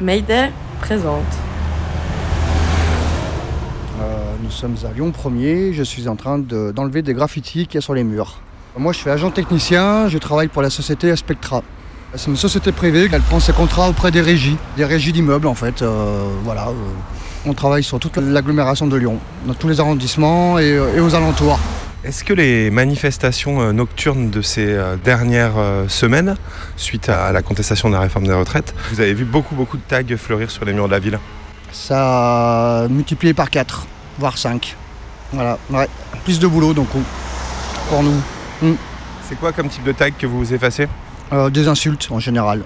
Mayday présente. Euh, nous sommes à Lyon 1er, je suis en train de- d'enlever des graffitis qu'il y a sur les murs. Moi je suis agent technicien, je travaille pour la société Spectra. C'est une société privée, elle prend ses contrats auprès des régies, des régies d'immeubles en fait. euh, voilà, euh, on travaille sur toute l'agglomération de Lyon, dans tous les arrondissements et aux alentours. Est-ce que les manifestations euh, nocturnes de ces euh, dernières euh, semaines, suite à la contestation de la réforme des retraites, vous avez vu beaucoup beaucoup de tags fleurir sur les murs de la ville? Ça a multiplié par 4, voire 5. Voilà, ouais. Plus de boulot donc pour nous. C'est quoi comme type de tag que vous effacez? Euh, des insultes en général,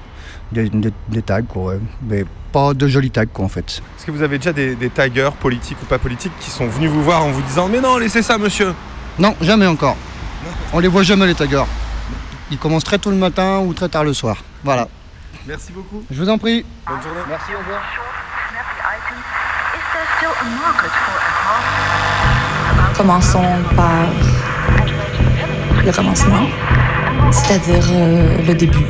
des, des- des tags quoi, ouais. mais pas de jolis tags quoi en fait. Est-ce que vous avez déjà des, des taggers, politiques ou pas politiques, qui sont venus vous voir en vous disant Mais non, laissez ça, monsieur Non, jamais encore. On les voit jamais les taggers. Ils commencent très tôt le matin ou très tard le soir. Voilà. Merci beaucoup. Je vous en prie. Bonne journée. Merci, au revoir. Commençons par le commencement, c'est-à-dire euh, le début.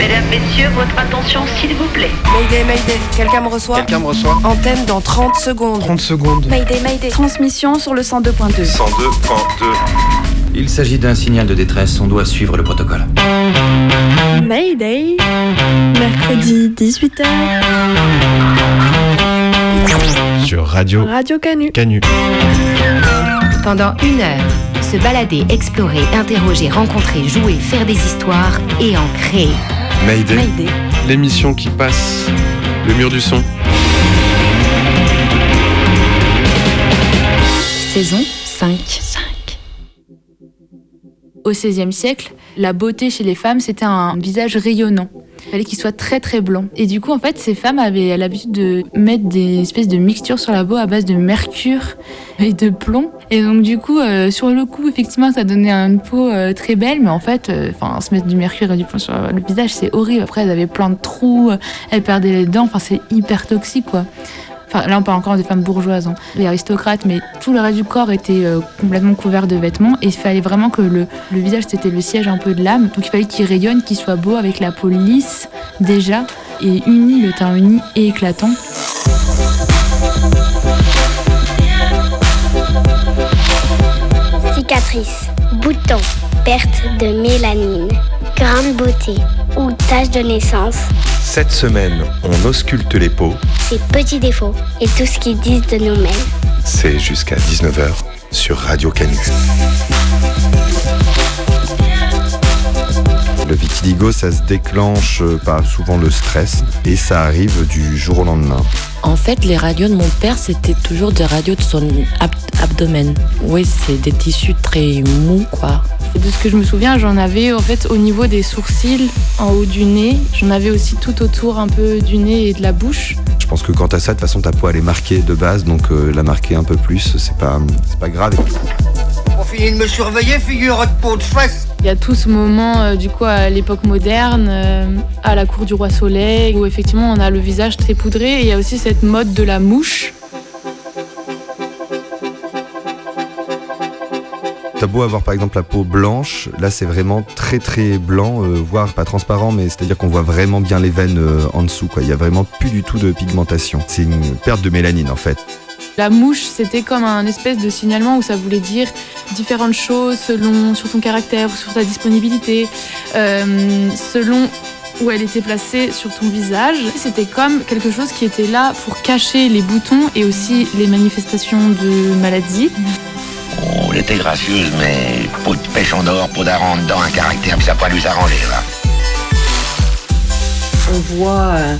Mesdames, Messieurs, votre attention s'il vous plaît. Mayday, Mayday, quelqu'un me reçoit Quelqu'un me reçoit Antenne dans 30 secondes. 30 secondes. Mayday, Mayday. Transmission sur le 102.2. 102.2. Il s'agit d'un signal de détresse, on doit suivre le protocole. Mayday. Mercredi 18h. sur Radio Radio Canu. Canu. Pendant une heure, se balader, explorer, interroger, rencontrer, jouer, faire des histoires et en créer. Mayday. Mayday. L'émission qui passe le mur du son. Saison 5. Au XVIe siècle, la beauté chez les femmes, c'était un visage rayonnant. Il fallait qu'il soit très très blanc. Et du coup, en fait, ces femmes avaient l'habitude de mettre des espèces de mixtures sur la peau à base de mercure et de plomb. Et donc, du coup, euh, sur le coup, effectivement, ça donnait une peau euh, très belle. Mais en fait, euh, enfin, se mettre du mercure et du plomb sur le visage, c'est horrible. Après, elles avaient plein de trous, elles perdaient les dents. Enfin, c'est hyper toxique, quoi. Enfin, là, on parle encore des femmes bourgeoises, hein. les aristocrates, mais tout le reste du corps était euh, complètement couvert de vêtements et il fallait vraiment que le, visage, c'était le siège un peu de l'âme. Donc il fallait qu'il rayonne, qu'il soit beau avec la peau lisse déjà et uni, le teint uni et éclatant. Cicatrices, boutons, perte de mélanine, grande beauté ou tache de naissance, Cette semaine, on ausculte les peaux. ces petits défauts et tout ce qu'ils disent de nous-mêmes. C'est jusqu'à 19h sur Radio Canu. Vitiligo, ça se déclenche euh, par souvent le stress et ça arrive du jour au lendemain. En fait, les radios de mon père, c'était toujours des radios de son ab- abdomen. Oui, c'est des tissus très mous, quoi. Et de ce que je me souviens, j'en avais en fait au niveau des sourcils, en haut du nez. J'en avais aussi tout autour un peu du nez et de la bouche. Je pense que quand t'as ça, de toute façon, ta peau elle est marquée de base, donc euh, la marquer un peu plus, c'est pas, c'est pas grave. Pour finir de me surveiller, figure de peau de fesse. Il y a tout ce moment, euh, du coup, à l'époque moderne, euh, à la cour du roi Soleil, où effectivement on a le visage très poudré. Et il y a aussi cette mode de la mouche. T'as beau avoir par exemple la peau blanche, là c'est vraiment très très blanc, euh, voire pas transparent, mais c'est-à-dire qu'on voit vraiment bien les veines euh, en dessous. Quoi. Il y a vraiment plus du tout de pigmentation. C'est une perte de mélanine en fait. La mouche, c'était comme un espèce de signalement où ça voulait dire différentes choses selon sur ton caractère, sur ta disponibilité, euh, selon où elle était placée sur ton visage. C'était comme quelque chose qui était là pour cacher les boutons et aussi les manifestations de maladie. Oh, elle était gracieuse, mais peau de pêche en dehors, peau d'aran dedans, un caractère ça pas nous arranger, là. On voit euh,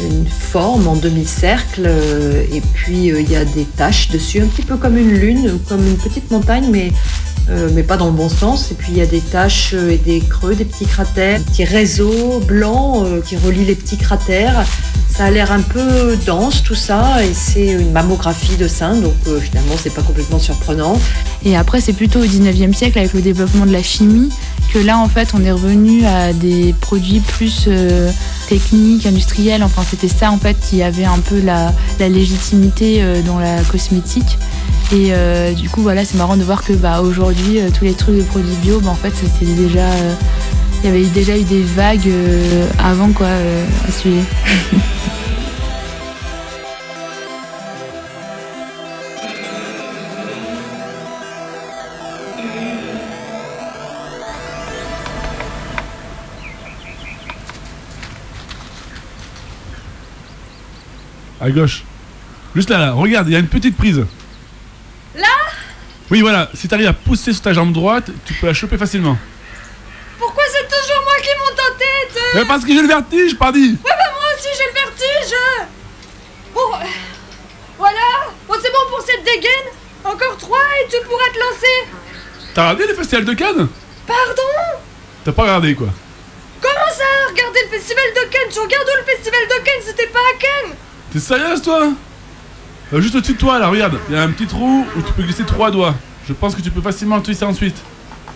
une forme en demi-cercle euh, et puis euh, il y a des taches dessus, un petit peu comme une lune, comme une petite montagne, mais, euh, mais pas dans le bon sens. Et puis il y a des taches et des creux, des petits cratères, un petit réseau blanc euh, qui relie les petits cratères. Ça a l'air un peu dense tout ça et c'est une mammographie de sein, donc finalement c'est pas complètement surprenant. Et après, c'est plutôt au 19e siècle, avec le développement de la chimie, que là, en fait, on est revenu à des produits plus euh, techniques, industriels. Enfin, c'était ça, en fait, qui avait un peu la, légitimité euh, dans la cosmétique. Et euh, du coup, voilà, c'est marrant de voir que bah, aujourd'hui, tous les trucs de produits bio, bah, en fait, c'était déjà Il y avait déjà eu des vagues avant quoi à suivre. À gauche. Juste là, là. Regarde, il y a une petite prise. Là Oui, voilà. Si t'arrives à pousser sur ta jambe droite, tu peux la choper facilement. Pourquoi c'est toujours moi qui monte en tête Mais parce que j'ai le vertige, pardi. Ouais, bah moi aussi j'ai le vertige. Bon, euh, voilà. Bon, c'est bon pour cette dégaine. Encore trois et tu pourras te lancer. T'as regardé le festival de Cannes? Pardon? T'as pas regardé quoi. Comment ça Regardez le festival de Cannes? Tu regardes où le festival de Cannes? C'était pas à Cannes T'es sérieuse toi? Euh, Juste au-dessus de toi là, regarde. Il y a un petit trou où tu peux glisser trois doigts. Je pense que tu peux facilement le twister ensuite.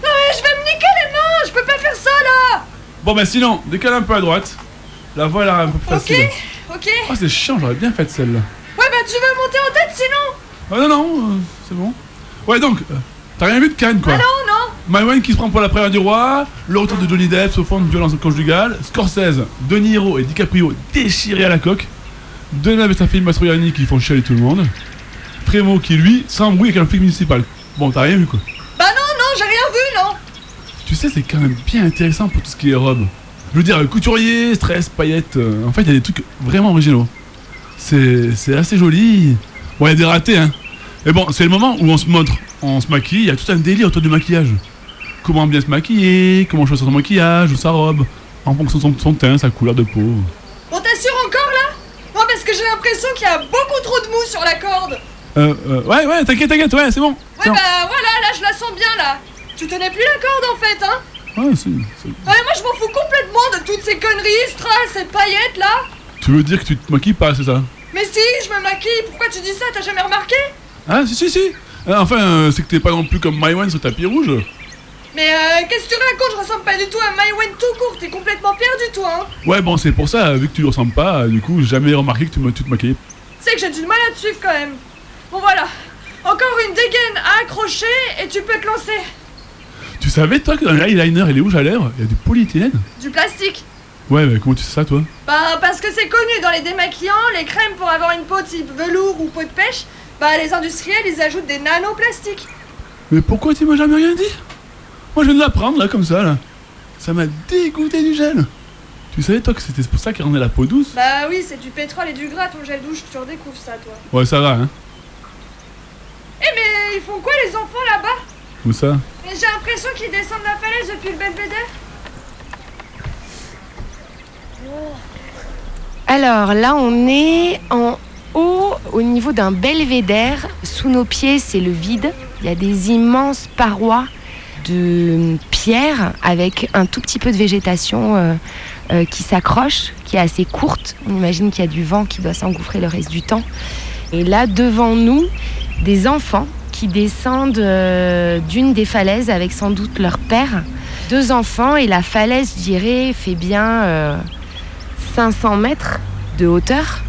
Non mais je vais me niquer les mains Je peux pas faire ça là Bon bah sinon, décale un peu à droite. La voie elle a l'air un peu plus Ok, facile. ok Oh c'est chiant, j'aurais bien fait celle-là. Ouais, bah tu veux monter en tête sinon? Ah non non, euh, c'est bon. Ouais donc, euh, t'as rien vu de Cannes quoi Ah non, non Maïwen qui se prend pour la première du roi, le retour de Johnny Depp sous forme de violence conjugale, Scorsese, De Niro et DiCaprio déchirés à la coque, Deneuve et sa fille Mastroianni qui font chialer tout le monde, Prémo qui lui s'embrouille avec un flic municipal. Bon, t'as rien vu quoi. Bah non, non, j'ai rien vu, non Tu sais, c'est quand même bien intéressant pour tout ce qui est robe. Je veux dire, couturier, stress, paillettes, euh, en fait, il y a des trucs vraiment originaux. C'est assez joli. Bon, il y a des ratés, hein. Mais bon, c'est le moment où on se montre, on se maquille, il y a tout un délire autour du maquillage. Comment bien se maquiller, comment choisir son maquillage ou sa robe, en fonction de son, son teint, sa couleur de peau. Bon, t'assures encore parce que j'ai l'impression qu'il y a beaucoup trop de mou sur la corde. Euh, euh, ouais, ouais, t'inquiète, t'inquiète, ouais, c'est bon. Ouais, bah voilà, là je la sens bien là. Tu tenais plus la corde en fait, hein. Ouais, c'est- Ouais, moi je m'en fous complètement de toutes ces conneries, strass et paillettes là. Tu veux dire que tu te maquilles pas, c'est ça? Mais si, je me maquille, pourquoi tu dis ça? T'as jamais remarqué? Ah, si, si, si. Euh, Enfin, euh, c'est que t'es pas non plus comme Maïwan sur tapis rouge. Mais euh, qu'est-ce que tu racontes? Je ressemble pas du tout à Mywen tout court, t'es complètement perdu toi, hein Ouais, bon, c'est pour ça, vu que tu lui ressembles pas, du coup, j'ai jamais remarqué que tu, me- tu te maquillais. C'est que j'ai du mal à te suivre quand même. Bon voilà, encore une dégaine à accrocher et tu peux te lancer. Tu savais, toi, que dans les eyeliner et les rouges à lèvres, il y a du polyéthylène Du plastique. Ouais, mais comment tu sais ça, toi? Bah parce que c'est connu dans les démaquillants, les crèmes pour avoir une peau type velours ou peau de pêche, bah les industriels ils ajoutent des nanoplastiques. Mais pourquoi tu m'as jamais rien dit? Moi, je viens de l'apprendre, là, comme ça, là. Ça m'a dégoûté du gel. Tu savais, toi, que c'était pour ça qu'il rendait la peau douce? Bah oui, c'est du pétrole et du gras ton gel douche, tu redécouvres ça toi. Ouais, ça va, hein. Eh mais ils font quoi les enfants là-bas? Où ça? Mais j'ai l'impression qu'ils descendent la falaise depuis le belvédère. Alors là, on est en haut, au niveau d'un belvédère. Sous nos pieds, c'est le vide. Il y a des immenses parois de pierre avec un tout petit peu de végétation euh, euh, qui s'accroche, qui est assez courte. On imagine qu'il y a du vent qui doit s'engouffrer le reste du temps. Et là, devant nous, des enfants qui descendent euh, d'une des falaises avec sans doute leur père. Deux enfants et la falaise, je dirais, fait bien euh, 500 mètres de hauteur.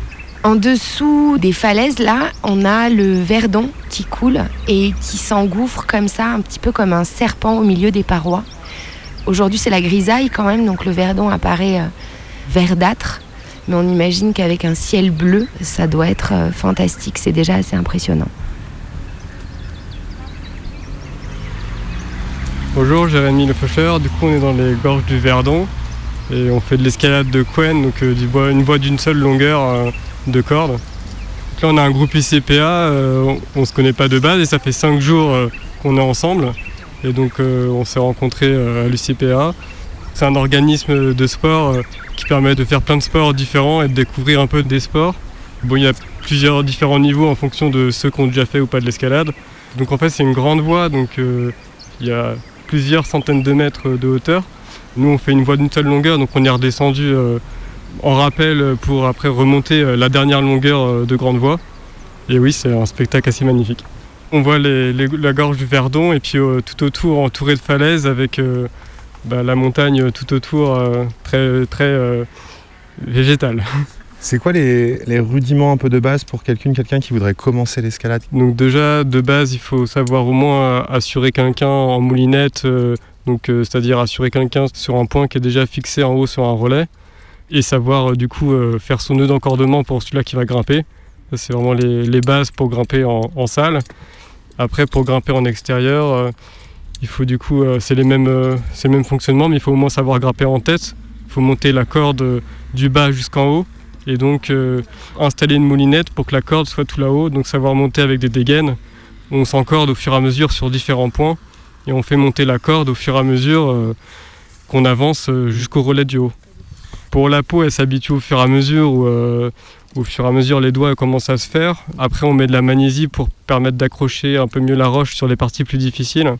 En dessous des falaises, là, on a le Verdon qui coule et qui s'engouffre comme ça, un petit peu comme un serpent au milieu des parois. Aujourd'hui, c'est la grisaille quand même, donc le Verdon apparaît euh, verdâtre. Mais on imagine qu'avec un ciel bleu, ça doit être euh, fantastique. C'est déjà assez impressionnant. Bonjour, Jérémy Le Faucheur. Du coup, on est dans les gorges du Verdon et on fait de l'escalade de Quen, donc euh, une voie d'une seule longueur de corde. Donc là, on a un groupe ICPA, euh, on, on se connaît pas de base et ça fait cinq jours euh, qu'on est ensemble. Et donc, euh, on s'est rencontrés à l'UCPA. C'est un organisme de sport qui permet de faire plein de sports différents et de découvrir un peu des sports. Bon, il y a plusieurs différents niveaux en fonction de ceux qui ont déjà fait ou pas de l'escalade. Donc en fait, c'est une grande voie, donc il y a plusieurs centaines de mètres de hauteur. Nous, on fait une voie d'une seule longueur, donc on est redescendu en rappel pour après remonter euh, la dernière longueur euh, de grande voie. Et oui, c'est un spectacle assez magnifique. On voit les- les- la gorge du Verdon et puis euh, tout autour entouré de falaises avec euh, bah, la montagne tout autour euh, très, très euh, végétale. C'est quoi les, les rudiments un peu de base pour quelqu'un quelqu'un qui voudrait commencer l'escalade? Donc déjà, de base, il faut savoir au moins euh, assurer quelqu'un en moulinette, euh, Donc, euh, c'est-à-dire assurer quelqu'un sur un point qui est déjà fixé en haut sur un relais et savoir euh, du coup euh, faire son nœud d'encordement pour celui-là qui va grimper. C'est vraiment les, bases pour grimper en, salle. Après, pour grimper en extérieur, euh, il faut du coup, c'est les mêmes, c'est le même fonctionnement, mais il faut au moins savoir grimper en tête. Il faut monter la corde du bas jusqu'en haut et donc installer une moulinette pour que la corde soit tout là-haut. Donc savoir monter avec des dégaines. On s'encorde au fur et à mesure sur différents points et on fait monter la corde au fur et à mesure qu'on avance jusqu'au relais du haut. Pour la peau, elle s'habitue au fur et à mesure où, euh, au fur et à mesure les doigts commencent à se faire. Après, on met de la magnésie pour permettre d'accrocher un peu mieux la roche sur les parties plus difficiles.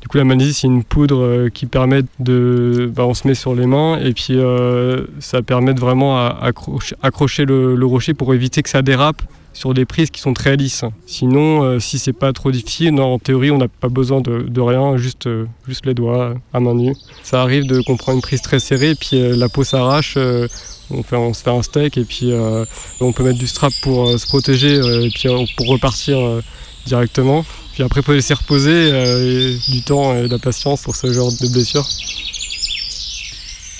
Du coup, la magnésie, c'est une poudre euh, qui permet de. bah, on se met sur les mains et puis euh, ça permet vraiment à- accrocher, le rocher pour éviter que ça dérape sur des prises qui sont très lisses. Sinon, euh, si c'est pas trop difficile, non, en théorie, on n'a pas besoin de, rien, juste, euh, juste les doigts euh, à main nue. Ça arrive de qu'on prend une prise très serrée et puis euh, la peau s'arrache. on, fait, on se fait un steak et puis on peut mettre du strap pour se protéger et puis pour repartir directement. Puis après, il faut laisser reposer du temps et de la patience pour ce genre de blessure.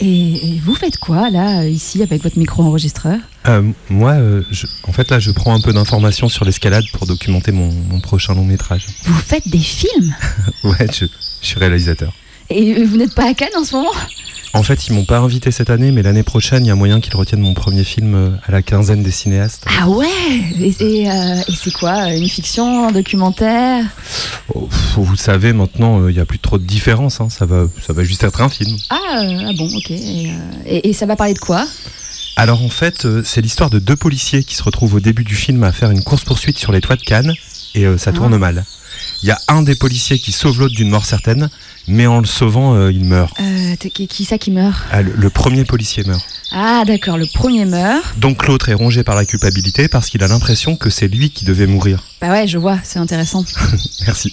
Et, vous faites quoi là, ici, avec votre micro-enregistreur? Euh, moi, euh, je- en fait, là, je prends un peu d'informations sur l'escalade pour documenter mon, mon prochain long métrage. Vous faites des films? Ouais, je, je suis réalisateur. Et vous n'êtes pas à Cannes en ce moment? En fait, ils m'ont pas invité cette année, mais l'année prochaine, il y a moyen qu'ils retiennent mon premier film euh, à la quinzaine des cinéastes. Ah ouais Et, et, euh, et c'est quoi? Une fiction, un documentaire? Oh, vous savez, maintenant, il y a plus trop de différence. hein. Ça va, ça va juste être un film. ah, euh, ah bon, ok. Et ça va parler de quoi? Alors en fait, euh, c'est l'histoire de deux policiers qui se retrouvent au début du film à faire une course-poursuite sur les toits de Cannes et euh, ça Ah. tourne mal. Il y a un des policiers qui sauve l'autre d'une mort certaine, mais en le sauvant, euh, il meurt. euh, qui, qui ça qui meurt? Ah, le, le premier policier meurt. Ah d'accord, le premier meurt. Donc l'autre est rongé par la culpabilité parce qu'il a l'impression que c'est lui qui devait mourir. Bah ouais, je vois, c'est intéressant. Merci.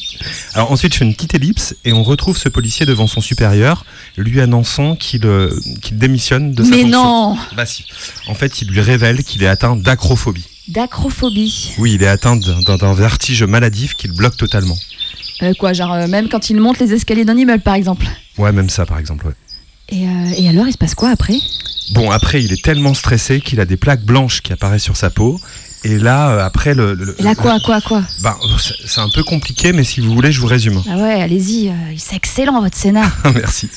Alors ensuite, je fais une petite ellipse et on retrouve ce policier devant son supérieur, lui annonçant qu'il euh, démissionne de sa Mais fonction. non Bah si. En fait, il lui révèle qu'il est atteint d'acrophobie. D'acrophobie. Oui, il est atteint d'un vertige maladif qui le bloque totalement. Euh, quoi, genre euh, même quand il monte les escaliers d'un immeuble par exemple. Ouais, même ça par exemple. ouais. Et, euh, et alors, il se passe quoi après? Bon, après, il est tellement stressé qu'il a des plaques blanches qui apparaissent sur sa peau. Et là, euh, après le. le- Et là quoi, quoi, quoi Ben, c'est- un peu compliqué, mais si vous voulez, je vous résume. Ah ouais, allez-y, euh, c'est excellent votre scénar. Merci.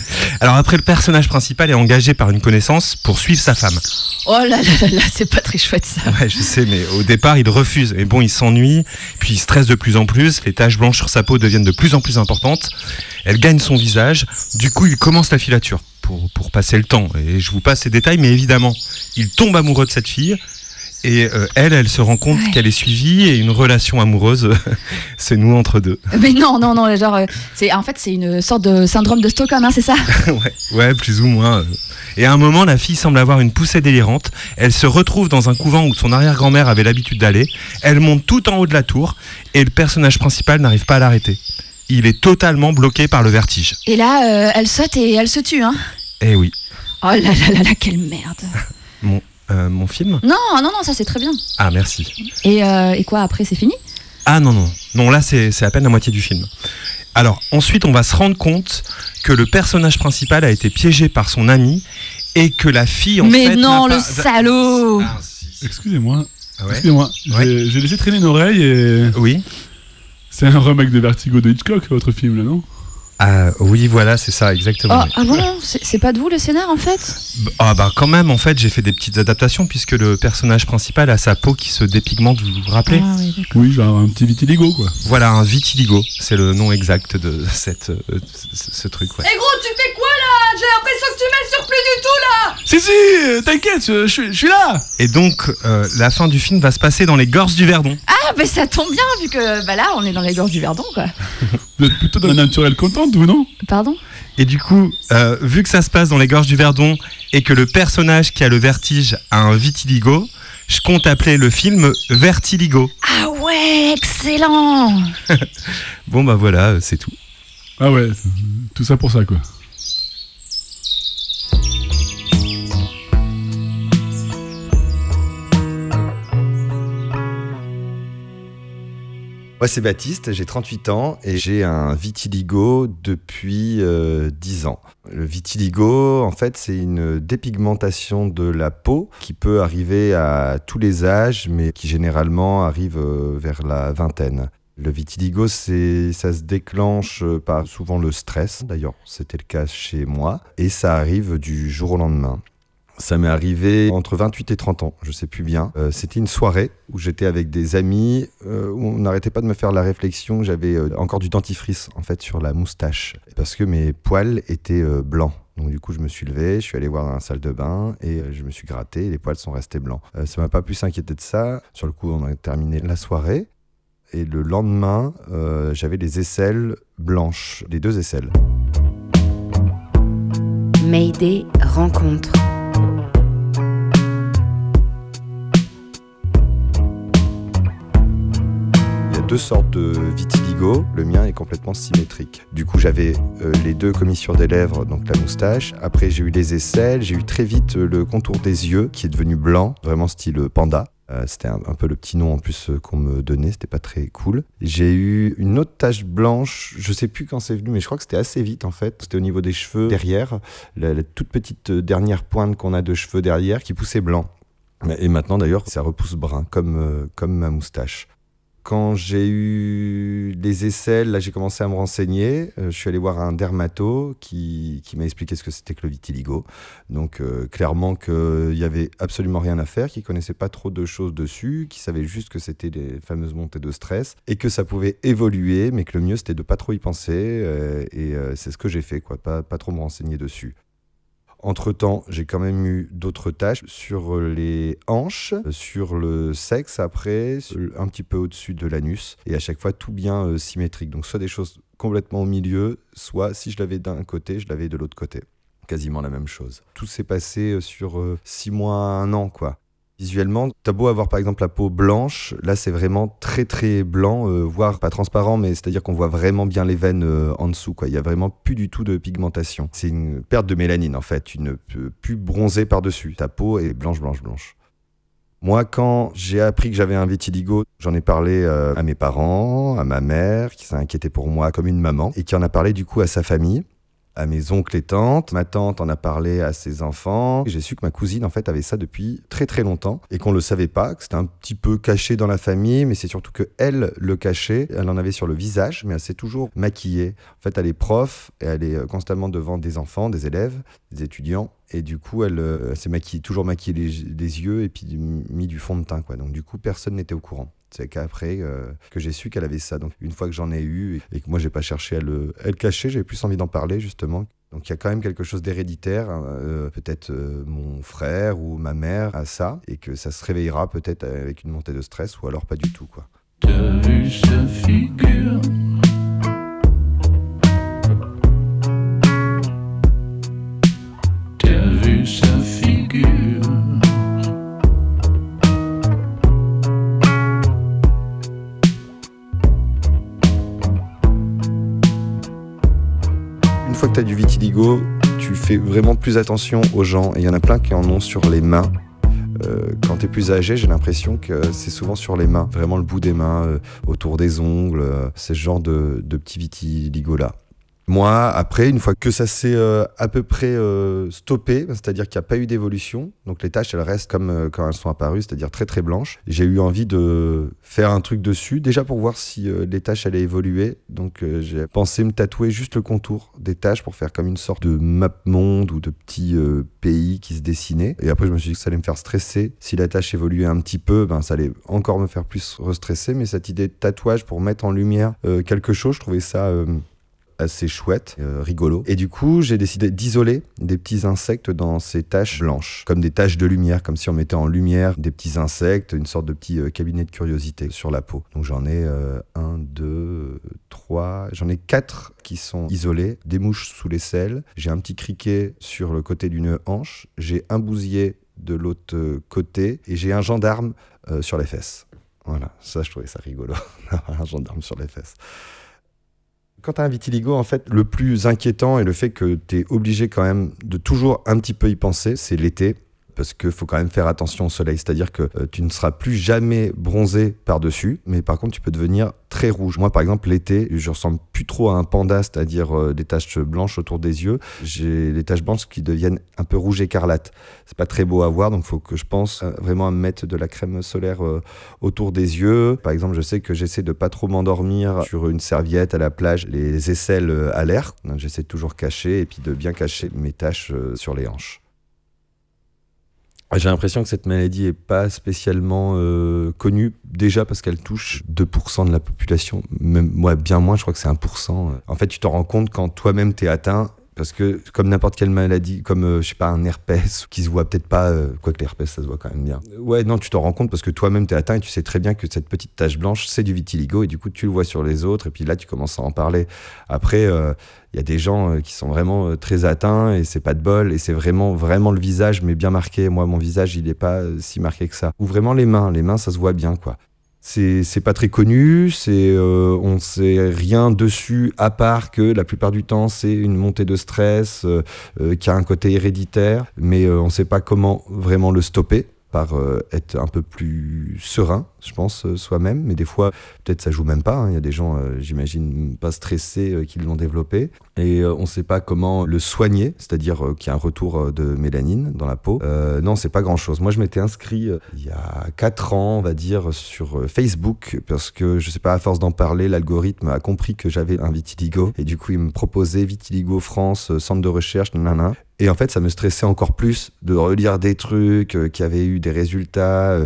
Alors après, le personnage principal est engagé par une connaissance pour suivre sa femme. Oh là là là là, c'est pas très chouette ça. Ouais, je sais, mais au départ, il refuse. Et bon, il s'ennuie, puis il stresse de plus en plus. Les taches blanches sur sa peau deviennent de plus en plus importantes. Elle gagne son visage. Du coup, il commence la filature pour, pour passer le temps. Et je vous passe ces détails, mais évidemment, il tombe amoureux de cette fille. Et euh, elle, elle se rend compte qu'elle est suivie et une relation amoureuse se noue entre deux. Mais non, non, non, genre, euh, c'est en fait c'est une sorte de syndrome de Stockholm, hein, c'est ça? Ouais, ouais, plus ou moins. euh. Et à un moment, la fille semble avoir une poussée délirante. Elle se retrouve dans un couvent où son arrière-grand-mère avait l'habitude d'aller. Elle monte tout en haut de la tour et le personnage principal n'arrive pas à l'arrêter. Il est totalement bloqué par le vertige. Et là, euh, elle saute et elle se tue, hein? Eh oui, Oh là là là là, quelle merde euh, mon film Non, non, non, ça c'est très bien. Ah, merci. Et, euh, et quoi, après, c'est fini? Ah non, non. Non, là, c'est c'est à peine la moitié du film. Alors, ensuite, on va se rendre compte que le personnage principal a été piégé par son ami et que la fille, en Mais fait. non, n'a le pas- salaud Excusez-moi. Ah ouais Excusez-moi. J'ai j'ai laissé traîner une oreille et. Oui. C'est un remake de Vertigo de Hitchcock, votre film, là, non? Ah, oui, voilà, c'est ça, exactement. Oh, Ah bon C'est c'est pas de vous le scénar en fait? Ah bah quand même en fait j'ai fait des petites adaptations puisque le personnage principal a sa peau qui se dépigmente, vous vous rappelez? Ah oui, d'accord. Oui, genre un petit vitiligo, quoi. Voilà un vitiligo, c'est le nom exact de cette, euh, ce, ce truc ouais. Eh gros, tu fais quoi? J'ai l'impression que tu m'as surplus du tout là Si, si, euh, t'inquiète, je, je- je suis là Et donc euh, la fin du film va se passer dans les gorges du Verdon. Ah, mais ça tombe bien vu que bah là, on est dans les gorges du Verdon, quoi. Vous êtes plutôt dans la naturelle contente, vous, non? Pardon? Et du coup, euh, vu que ça se passe dans les gorges du Verdon et que le personnage qui a le vertige a un vitiligo, je compte appeler le film Vertiligo. Ah ouais, excellent Bon bah voilà, euh, c'est tout. Ah ouais, tout ça pour ça, quoi. Moi, c'est Baptiste, j'ai 38 ans et j'ai un vitiligo depuis euh, 10 ans. Le vitiligo, en fait, c'est une dépigmentation de la peau qui peut arriver à tous les âges, mais qui généralement arrive euh, vers la vingtaine. Le vitiligo, ça se déclenche euh, par souvent le stress. D'ailleurs, c'était le cas chez moi. Et ça arrive du jour au lendemain. Ça m'est arrivé entre 28 et 30 ans, je sais plus bien. Euh, c'était une soirée où j'étais avec des amis, euh, où on n'arrêtait pas de me faire la réflexion j'avais euh, encore du dentifrice en fait sur la moustache, parce que mes poils étaient blancs. Donc du coup, je me suis levé, je suis allé voir dans la salle de bain et je me suis gratté les poils sont restés blancs. Ça m'a pas pu s'inquiéter de ça. Sur le coup, on a terminé la soirée et le lendemain, j'avais les aisselles blanches, les deux aisselles. Mayday rencontre. Deux sortes de vitiligo. Le mien est complètement symétrique. Du coup, j'avais euh, les deux commissures des lèvres, donc la moustache. Après, j'ai eu les aisselles. J'ai eu très vite euh, le contour des yeux qui est devenu blanc, vraiment style panda. Euh, c'était un, peu le petit nom en plus qu'on me donnait, c'était pas très cool. J'ai eu une autre tache blanche, je sais plus quand c'est venu, mais je crois que c'était assez vite en fait. C'était au niveau des cheveux derrière, la, toute petite dernière pointe qu'on a de cheveux derrière qui poussait blanc. Et maintenant d'ailleurs, ça repousse brun, comme, comme ma moustache. Quand j'ai eu les aisselles, là j'ai commencé à me renseigner. Euh, je suis allé voir un dermato qui, m'a expliqué ce que c'était que le vitiligo. Donc euh, clairement qu'il y avait absolument rien à faire, qu'il connaissait pas trop de choses dessus, qu'il savait juste que c'était les fameuses montées de stress et que ça pouvait évoluer, mais que le mieux c'était de pas trop y penser. euh, et euh, c'est ce que j'ai fait, quoi, pas, pas trop me renseigner dessus. Entre-temps, j'ai quand même eu d'autres tâches sur les hanches, sur le sexe après, un petit peu au-dessus de l'anus, et à chaque fois tout bien euh, symétrique. Donc soit des choses complètement au milieu, soit si je l'avais d'un côté, je l'avais de l'autre côté. Quasiment la même chose. Tout s'est passé euh, sur euh, six mois, un an, quoi. Visuellement, t'as beau avoir par exemple la peau blanche, là c'est vraiment très très blanc, euh, voire pas transparent, mais c'est-à-dire qu'on voit vraiment bien les veines euh, en dessous. Il y a vraiment plus du tout de pigmentation. C'est une perte de mélanine en fait, tu ne peux plus bronzer par-dessus. Ta peau est blanche, blanche, blanche. Moi, quand j'ai appris que j'avais un vitiligo, j'en ai parlé euh, à mes parents, à ma mère, qui s'est inquiétée pour moi comme une maman, et qui en a parlé du coup à sa famille à mes oncles et tantes. Ma tante en a parlé à ses enfants. J'ai su que ma cousine, en fait, avait ça depuis très très longtemps et qu'on le savait pas, que c'était un petit peu caché dans la famille, mais c'est surtout que elle le cachait. Elle en avait sur le visage, mais elle s'est toujours maquillée. En fait, elle est prof et elle est euh, constamment devant des enfants, des élèves, des étudiants. Et du coup, elle, euh, s'est toujours maquillée les yeux et puis mis du fond de teint, quoi. Donc, du coup, personne n'était au courant. C'est qu'après euh, que j'ai su qu'elle avait ça. Donc une fois que j'en ai eu et, que moi j'ai pas cherché à le, cacher, j'avais plus envie d'en parler justement. Donc il y a quand même quelque chose d'héréditaire, hein, euh, peut-être euh, mon frère ou ma mère a ça et que ça se réveillera peut-être avec une montée de stress ou alors pas du tout quoi. Fois que tu as du vitiligo, tu fais vraiment plus attention aux gens et il y en a plein qui en ont sur les mains. Euh, quand tu es plus âgé, j'ai l'impression que c'est souvent sur les mains, vraiment le bout des mains, euh, autour des ongles, euh, ce genre de, petits vitiligo là. Moi, après, une fois que ça s'est euh, à peu près euh, stoppé, c'est-à-dire qu'il n'y a pas eu d'évolution, donc les taches, elles restent comme euh, quand elles sont apparues, c'est-à-dire très très blanches, j'ai eu envie de faire un truc dessus, déjà pour voir si les taches allaient évoluer. Donc j'ai pensé me tatouer juste le contour des taches pour faire comme une sorte de map monde ou de petit pays qui se dessinait. Et après, je me suis dit que ça allait me faire stresser. Si la tache évoluait un petit peu, ben, ça allait encore me faire plus restresser. Mais cette idée de tatouage pour mettre en lumière quelque chose, je trouvais ça... assez chouette, euh, rigolo. Et du coup, j'ai décidé d'isoler des petits insectes dans ces taches blanches, comme des taches de lumière, comme si on mettait en lumière des petits insectes, une sorte de petit euh, cabinet de curiosité sur la peau. Donc j'en ai euh, un, deux, trois, j'en ai quatre qui sont isolés, des mouches sous les selles, j'ai un petit criquet sur le côté d'une hanche, j'ai un bousier de l'autre côté et j'ai un gendarme sur les fesses. Voilà, ça je trouvais ça rigolo, un gendarme sur les fesses. Quand tu un vitiligo, en fait, le plus inquiétant et le fait que tu obligé quand même de toujours un petit peu y penser, c'est l'été. Parce qu'il faut quand même faire attention au soleil. C'est-à-dire que euh, tu ne seras plus jamais bronzé par-dessus, mais par contre, tu peux devenir très rouge. Moi, par exemple, l'été, je ressemble plus trop à un panda, c'est-à-dire euh, des taches blanches autour des yeux. J'ai des taches blanches qui deviennent un peu rouge écarlate. C'est pas très beau à voir, donc il faut que je pense euh, vraiment à me mettre de la crème solaire autour des yeux. Par exemple, je sais que j'essaie de pas trop m'endormir sur une serviette à la plage, les aisselles à l'air. J'essaie toujours cacher et puis de bien cacher mes taches sur les hanches. J'ai l'impression que cette maladie est pas spécialement euh, connue, déjà parce qu'elle touche 2% de la population, même moi bien moins, je crois que c'est 1%. En fait, tu t'en rends compte quand toi-même t'es atteint, parce que comme n'importe quelle maladie, comme euh, je sais pas un herpès, qui se voit peut-être pas, euh, quoique l'herpès ça se voit quand même bien. Ouais, non, tu t'en rends compte parce que toi-même t'es atteint et tu sais très bien que cette petite tache blanche c'est du vitiligo et du coup tu le vois sur les autres et puis là tu commences à en parler. Après, euh, il y a des gens euh, qui sont vraiment très atteints et c'est pas de bol et c'est vraiment vraiment le visage mais bien marqué. Moi mon visage il est pas si marqué que ça. Ou vraiment les mains, les mains ça se voit bien quoi. C'est pas très connu, c'est euh, on sait rien dessus à part que la plupart du temps c'est une montée de stress euh, euh, qui a un côté héréditaire, mais euh, on sait pas comment vraiment le stopper par euh, être un peu plus serein, je pense, euh, soi-même. Mais des fois, peut-être ça joue même pas. hein. Il y a des gens, euh, j'imagine, pas stressés euh, qui l'ont développé. Et on ne sait pas comment le soigner, c'est-à-dire qu'il y a un retour de mélanine dans la peau. Non, c'est pas grand-chose. Moi, je m'étais inscrit il y a 4 ans, on va dire, sur Facebook, parce que, je sais pas, à force d'en parler, l'algorithme a compris que j'avais un vitiligo. Et du coup, il me proposait Vitiligo France, centre de recherche, nanana. Et en fait, ça me stressait encore plus de relire des trucs qui avaient eu des résultats.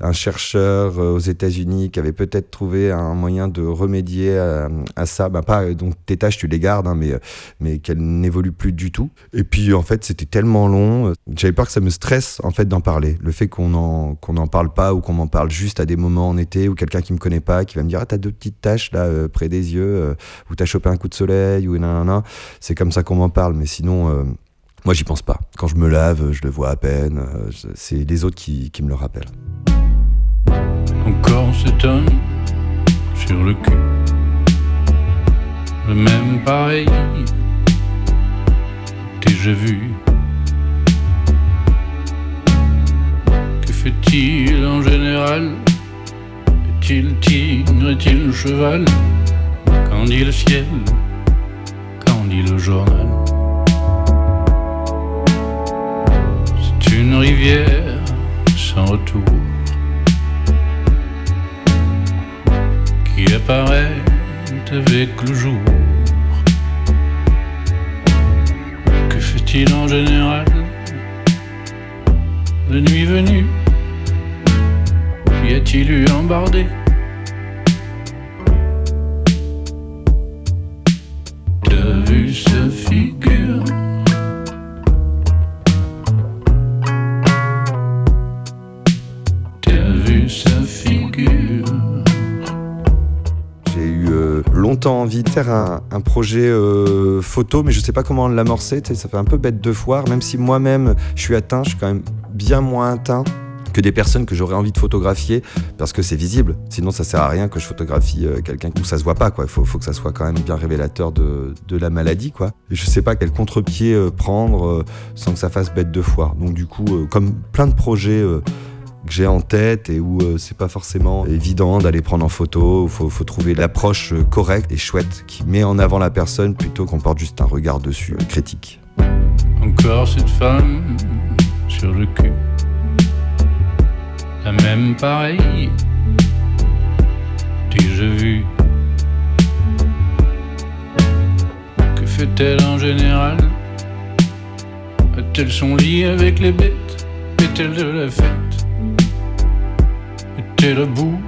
un chercheur aux États-Unis qui avait peut-être trouvé un moyen de remédier à, ça. Bah, pas euh, donc tes tâches, tu les gardes, hein, mais, euh, mais qu'elles n'évoluent plus du tout. Et puis en fait, c'était tellement long. euh, J'avais peur que ça me stresse en fait d'en parler. Le fait qu'on en n'en parle pas ou qu'on m'en parle juste à des moments en été ou quelqu'un qui me connaît pas qui va me dire ah t'as deux petites taches là euh, près des yeux euh, ou t'as chopé un coup de soleil ou nanana. C'est comme ça qu'on m'en parle. Mais sinon. euh, moi, j'y pense pas. Quand je me lave, je le vois à peine. euh, C'est les autres qui, qui me le rappellent. Encore cet homme sur le cul. Le même pareil, déjà vu. Que fait-il en général? Est-il tigre, est-il cheval? Qu'en dit le ciel Qu'en dit le journal? C'est une rivière sans retour qui apparaît avec le jour. Que fait-il en général La nuit venue, y a-t-il eu embardé envie de faire un, projet euh, photo, mais je sais pas comment l'amorcer. Ça fait un peu bête de foire, même si moi-même je suis atteint, je suis quand même bien moins atteint que des personnes que j'aurais envie de photographier parce que c'est visible. Sinon, ça sert à rien que je photographie euh, quelqu'un où ça se voit pas. Quoi. Il faut, faut que ça soit quand même bien révélateur de, la maladie. Quoi. Je sais pas quel contre-pied euh, prendre sans que ça fasse bête de foire. Donc du coup, comme plein de projets que j'ai en tête et où euh, c'est pas forcément évident d'aller prendre en photo. Il faut, faut trouver l'approche euh, correcte et chouette qui met en avant la personne plutôt qu'on porte juste un regard dessus euh, critique. Encore cette femme sur le cul. La même pareille. Déjà vu. Que fait-elle en général? A-t-elle son lit avec les bêtes? Est-elle de la fête? Au bout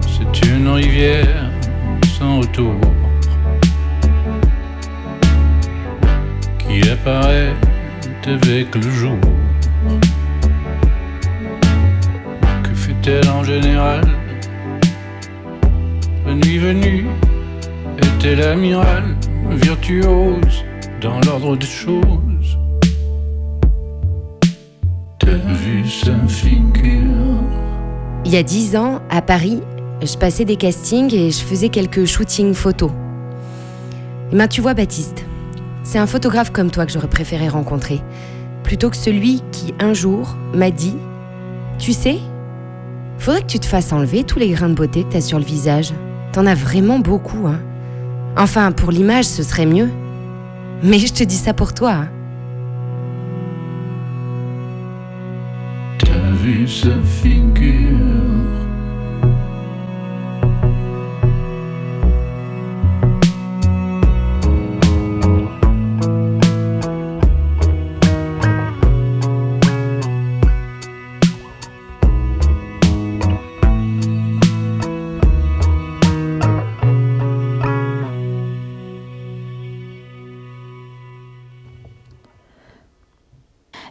C'est une rivière sans retour. qui apparaît avec le jour. Que fait-elle en général? La nuit venue, est-elle amirale, virtuose dans l'ordre des choses? Il y a dix ans, à Paris, je passais des castings et je faisais quelques shootings photos. Et ben tu vois Baptiste, C'est un photographe comme toi que j'aurais préféré rencontrer, plutôt que celui qui, un jour, m'a dit Tu sais, faudrait que tu te fasses enlever tous les grains de beauté que t'as sur le visage. T'en as vraiment beaucoup, hein. Enfin, pour l'image, ce serait mieux. Mais je te dis ça pour toi. Hein. T'as vu sa figure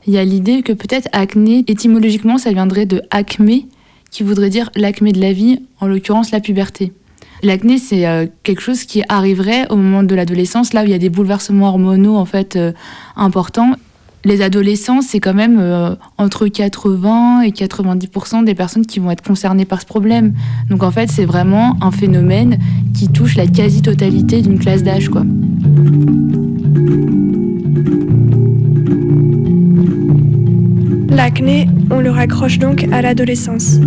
il y a l'idée que peut-être acné, étymologiquement, ça viendrait de acmé, qui voudrait dire l'acmé de la vie, en l'occurrence la puberté. L'acné, c'est euh, quelque chose qui arriverait au moment de l'adolescence, là où il y a des bouleversements hormonaux en fait euh, importants. Les adolescents, c'est quand même euh, entre 80 et 90% des personnes qui vont être concernées par ce problème. Donc en fait, c'est vraiment un phénomène qui touche la quasi-totalité d'une classe d'âge, quoi. L'acné, on le raccroche donc à l'adolescence.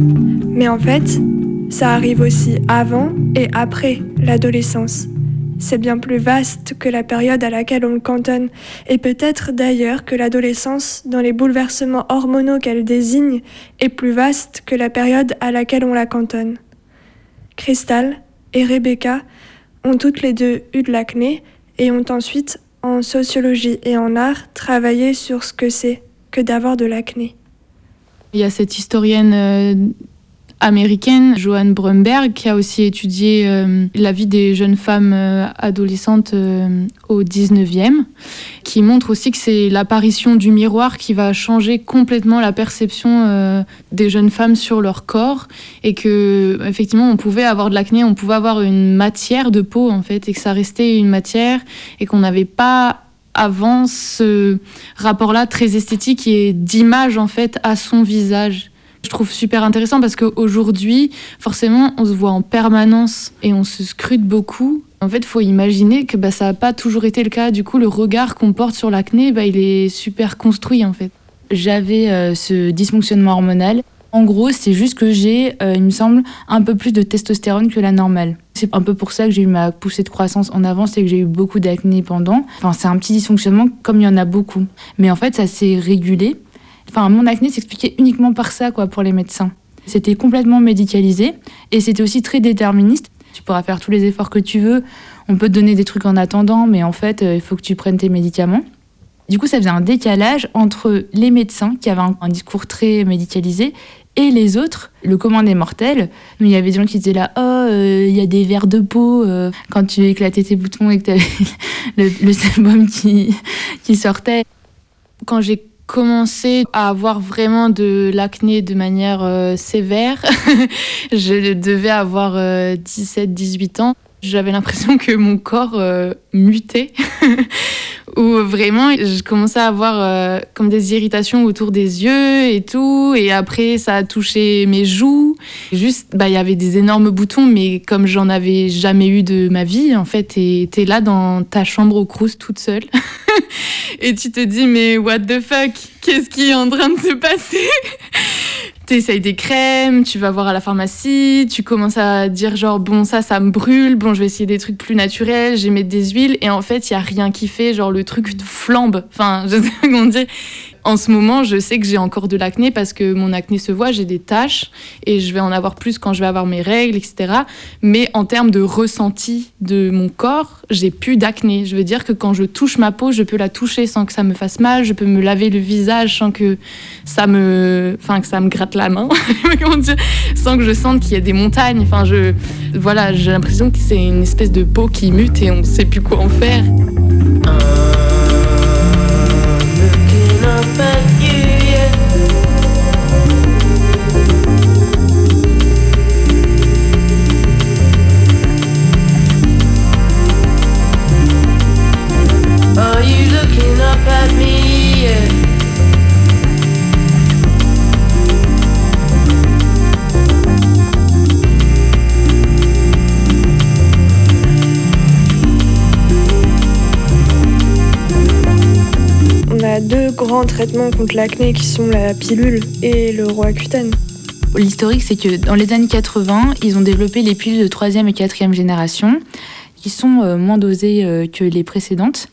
Mais en fait, ça arrive aussi avant et après l'adolescence. C'est bien plus vaste que la période à laquelle on le cantonne, et peut-être d'ailleurs que l'adolescence, dans les bouleversements hormonaux qu'elle désigne, est plus vaste que la période à laquelle on la cantonne. Crystal et Rebecca ont toutes les deux eu de l'acné et ont ensuite, en sociologie et en art, travaillé sur ce que c'est que d'avoir de l'acné. Il y a cette historienne euh, américaine, Joanne Brumberg, qui a aussi étudié euh, la vie des jeunes femmes euh, adolescentes au 19e, qui montre aussi que c'est l'apparition du miroir qui va changer complètement la perception des jeunes femmes sur leur corps et que effectivement on pouvait avoir de l'acné, on pouvait avoir une matière de peau en fait et que ça restait une matière et qu'on n'avait pas avant ce rapport-là très esthétique et d'image en fait à son visage. Je trouve super intéressant parce qu'aujourd'hui, forcément, on se voit en permanence et on se scrute beaucoup. En fait, faut imaginer que bah, ça n'a pas toujours été le cas. Du coup, le regard qu'on porte sur l'acné, bah, il est super construit en fait. J'avais euh, ce dysfonctionnement hormonal en gros, c'est juste que j'ai, euh, il me semble, un peu plus de testostérone que la normale. C'est un peu pour ça que j'ai eu ma poussée de croissance en avant, c'est que j'ai eu beaucoup d'acné pendant. Enfin, c'est un petit dysfonctionnement comme il y en a beaucoup. Mais en fait, ça s'est régulé. Enfin, mon acné s'expliquait uniquement par ça, quoi, pour les médecins. C'était complètement médicalisé et c'était aussi très déterministe. Tu pourras faire tous les efforts que tu veux, on peut te donner des trucs en attendant, mais en fait, euh, il faut que tu prennes tes médicaments. Du coup, ça faisait un décalage entre les médecins qui avaient un, discours très médicalisé et les autres, le commun des mortels. il y avait des gens qui disaient là, oh, euh, il y a des verres de peau euh, quand tu éclatais tes boutons et que tu avais le, le qui, qui sortait. Quand j'ai commencé à avoir vraiment de l'acné de manière euh, sévère, je devais avoir 17-18 ans. J'avais l'impression que mon corps mutait. Où vraiment je commençais à avoir euh, comme des irritations autour des yeux et tout. Et après ça a touché mes joues. Juste bah il y avait des énormes boutons mais comme j'en avais jamais eu de ma vie en fait et t'es là dans ta chambre au crous toute seule. Et tu te dis mais what the fuck? Qu'est-ce qui est en train de se passer? Tu essayes des crèmes, tu vas voir à la pharmacie, tu commences à dire genre bon ça ça me brûle, bon je vais essayer des trucs plus naturels, j'ai mettre des huiles et en fait il y a rien qui fait, genre le truc flambe. Enfin, je sais comment dire en ce moment, je sais que j'ai encore de l'acné parce que mon acné se voit, j'ai des taches et je vais en avoir plus quand je vais avoir mes règles, etc. Mais en termes de ressenti de mon corps, j'ai plus d'acné. Je veux dire que quand je touche ma peau, je peux la toucher sans que ça me fasse mal, je peux me laver le visage sans que ça me, enfin que ça me gratte la main, dire, sans que je sente qu'il y a des montagnes. Enfin, je, voilà, j'ai l'impression que c'est une espèce de peau qui mute et on ne sait plus quoi en faire. Deux grands traitements contre l'acné qui sont la pilule et le Roaccutane. L'historique, c'est que dans les années 80, ils ont développé les pilules de troisième et quatrième génération, qui sont euh, moins dosées euh, que les précédentes,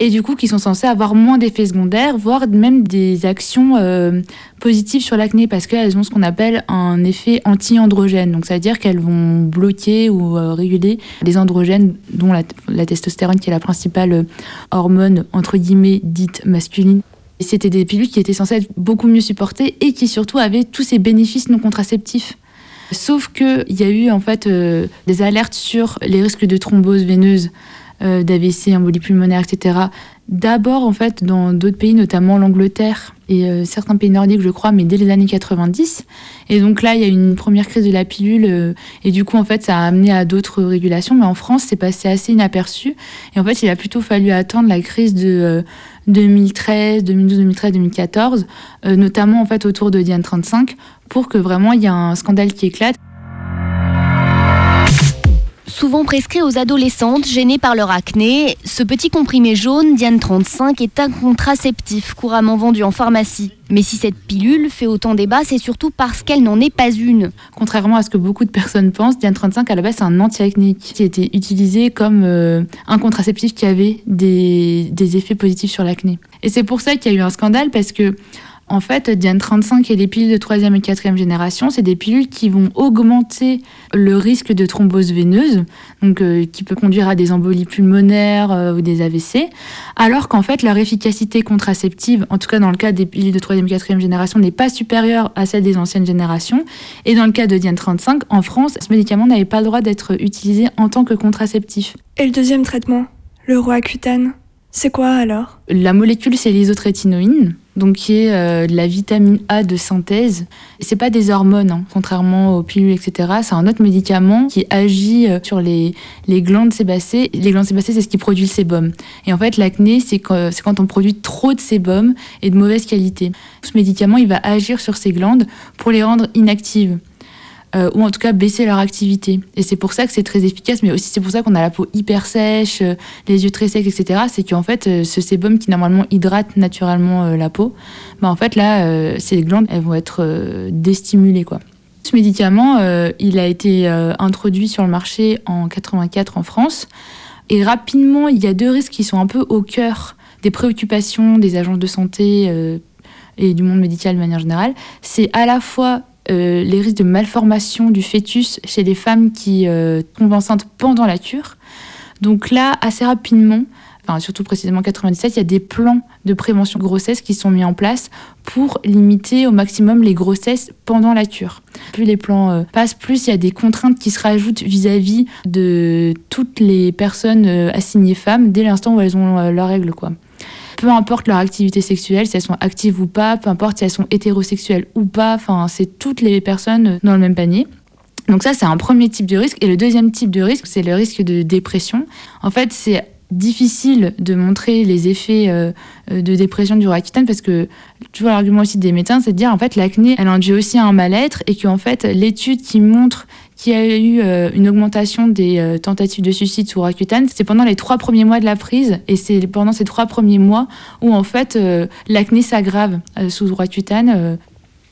et du coup qui sont censées avoir moins d'effets secondaires, voire même des actions euh, positives sur l'acné, parce qu'elles ont ce qu'on appelle un effet anti-androgène. Donc ça veut dire qu'elles vont bloquer ou réguler les androgènes, dont la, testostérone, qui est la principale hormone, entre guillemets, dite masculine. C'était des pilules qui étaient censées être beaucoup mieux supportées et qui surtout avaient tous ces bénéfices non contraceptifs. Sauf qu'il y a eu en fait euh, des alertes sur les risques de thrombose veineuse, euh, d'AVC, embolie pulmonaire, etc. D'abord en fait dans d'autres pays, notamment l'Angleterre et euh, certains pays nordiques, je crois, mais dès les années 90. Et donc là, il y a une première crise de la pilule euh, et du coup en fait ça a amené à d'autres régulations. Mais en France, c'est passé assez inaperçu. Et en fait, il a plutôt fallu attendre la crise de 2013, 2012, 2013, 2014, notamment en fait autour de Diane 35, pour que vraiment il y ait un scandale qui éclate. Souvent prescrit aux adolescentes gênées par leur acné, ce petit comprimé jaune Diane 35 est un contraceptif couramment vendu en pharmacie. Mais si cette pilule fait autant débat, c'est surtout parce qu'elle n'en est pas une. Contrairement à ce que beaucoup de personnes pensent, Diane 35 à la base c'est un anti-acné qui a été utilisé comme euh, un contraceptif qui avait des effets positifs sur l'acné. Et c'est pour ça qu'il y a eu un scandale parce que en fait, Diane 35 et les pilules de troisième et quatrième génération, c'est des pilules qui vont augmenter le risque de thrombose veineuse, donc euh, qui peut conduire à des embolies pulmonaires euh, ou des AVC, alors qu'en fait leur efficacité contraceptive, en tout cas dans le cas des pilules de troisième et quatrième génération, n'est pas supérieure à celle des anciennes générations. Et dans le cas de Diane 35, en France, ce médicament n'avait pas le droit d'être utilisé en tant que contraceptif. Et le deuxième traitement, le Roaccutane, c'est quoi alors? La molécule, c'est l'isotrétinoïne donc qui est euh, la vitamine A de synthèse. C'est pas des hormones, hein, contrairement aux pilules, etc. C'est un autre médicament qui agit euh, sur les, les glandes sébacées. Les glandes sébacées, c'est ce qui produit le sébum. Et en fait, l'acné, c'est quand, quand on produit trop de sébum et de mauvaise qualité. Ce médicament, il va agir sur ces glandes pour les rendre inactives. Euh, ou en tout cas baisser leur activité. Et c'est pour ça que c'est très efficace, mais aussi c'est pour ça qu'on a la peau hyper sèche, euh, les yeux très secs, etc. C'est qu'en fait, euh, ce sébum qui normalement hydrate naturellement la peau, bah en fait là, ces glandes, elles vont être déstimulées quoi. Ce médicament, il a été introduit sur le marché en 84 en France. Et rapidement, il y a deux risques qui sont un peu au cœur des préoccupations des agences de santé et du monde médical de manière générale. C'est à la fois euh, les risques de malformation du fœtus chez les femmes qui euh, tombent enceintes pendant la cure. Donc là, assez rapidement, enfin surtout précisément 97, il y a des plans de prévention grossesse qui sont mis en place pour limiter au maximum les grossesses pendant la cure. Plus les plans euh, passent, plus il y a des contraintes qui se rajoutent vis-à-vis de toutes les personnes assignées femmes dès l'instant où elles ont leurs règles, quoi peu importe leur activité sexuelle, si elles sont actives ou pas, peu importe si elles sont hétérosexuelles ou pas, enfin, c'est toutes les personnes dans le même panier. Donc ça, c'est un premier type de risque. Et le deuxième type de risque, c'est le risque de dépression. En fait, c'est difficile de montrer les effets euh, de dépression du Roaccutane parce que tu vois l'argument aussi des médecins c'est de dire en fait l'acné elle induit aussi un mal-être et qu'en fait l'étude qui montre qu'il y a eu euh, une augmentation des euh, tentatives de suicide sous Roaccutane c'est pendant les trois premiers mois de la prise et c'est pendant ces trois premiers mois où en fait l'acné s'aggrave sous Roaccutane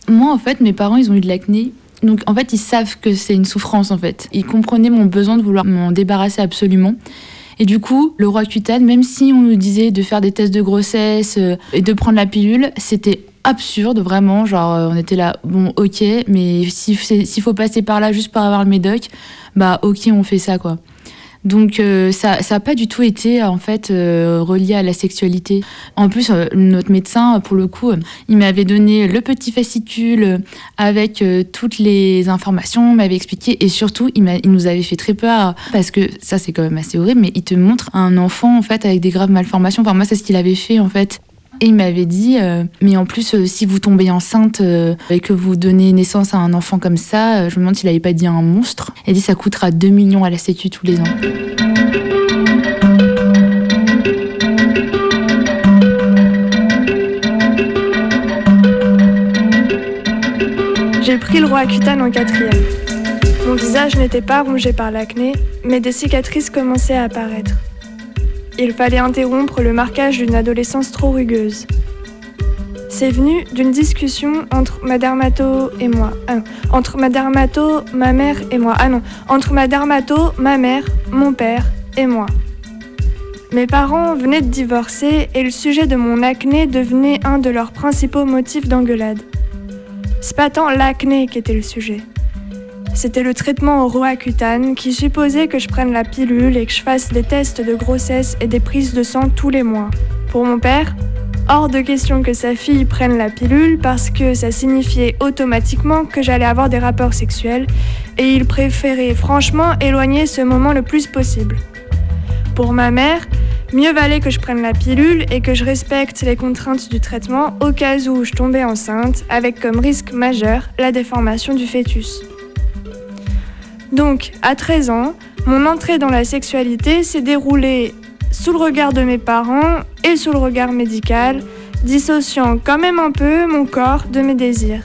moi en fait mes parents ils ont eu de l'acné. Donc en fait ils savent que c'est une souffrance en fait. Ils comprenaient mon besoin de vouloir m'en débarrasser absolument et du coup, le roi cutane, même si on nous disait de faire des tests de grossesse euh, et de prendre la pilule, c'était absurde, vraiment. Genre, euh, on était là, bon, ok, mais s'il faut passer par là juste pour avoir le médoc, bah ok, on fait ça, quoi. Donc euh, ça n'a pas du tout été en fait euh, relié à la sexualité. En plus, euh, notre médecin, pour le coup, il m'avait donné le petit fascicule avec toutes les informations, m'avait expliqué et surtout, il, il, nous avait fait très peur parce que ça c'est quand même assez horrible, mais il te montre un enfant en fait avec des graves malformations. Enfin moi c'est ce qu'il avait fait en fait. Et il m'avait dit, euh, mais en plus, euh, si vous tombez enceinte euh, et que vous donnez naissance à un enfant comme ça, je me demande s'il n'avait pas dit un monstre. Il dit, ça coûtera 2 millions à la Sécu tous les ans. J'ai pris le roi Roaccutane en quatrième. Mon visage n'était pas rongé par l'acné, mais des cicatrices commençaient à apparaître. Il fallait interrompre le marquage d'une adolescence trop rugueuse. c'est venu d'une discussion entre ma dermato et moi. Non, entre ma dermato, ma mère et moi. Ah non, entre ma dermato, ma mère, mon père et moi. Mes parents venaient de divorcer et le sujet de mon acné devenait un de leurs principaux motifs d'engueulade. C'est pas tant l'acné qui était le sujet. C'était le traitement au Roaccutane qui supposait que je prenne la pilule et que je fasse des tests de grossesse et des prises de sang tous les mois. Pour mon père, hors de question que sa fille prenne la pilule parce que ça signifiait automatiquement que j'allais avoir des rapports sexuels et il préférait franchement éloigner ce moment le plus possible. Pour ma mère, mieux valait que je prenne la pilule et que je respecte les contraintes du traitement au cas où je tombais enceinte, avec comme risque majeur la déformation du fœtus. Donc, à 13 ans, mon entrée dans la sexualité s'est déroulée sous le regard de mes parents et sous le regard médical, dissociant quand même un peu mon corps de mes désirs.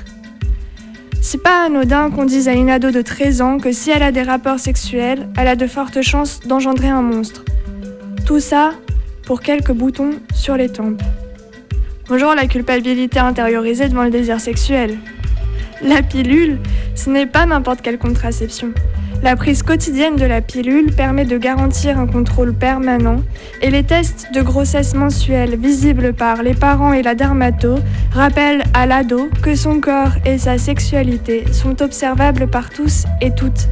C'est pas anodin qu'on dise à une ado de 13 ans que si elle a des rapports sexuels, elle a de fortes chances d'engendrer un monstre. Tout ça pour quelques boutons sur les tempes. Bonjour la culpabilité intériorisée devant le désir sexuel. La pilule, ce n'est pas n'importe quelle contraception. La prise quotidienne de la pilule permet de garantir un contrôle permanent et les tests de grossesse mensuelle visibles par les parents et la dermato rappellent à l'ado que son corps et sa sexualité sont observables par tous et toutes.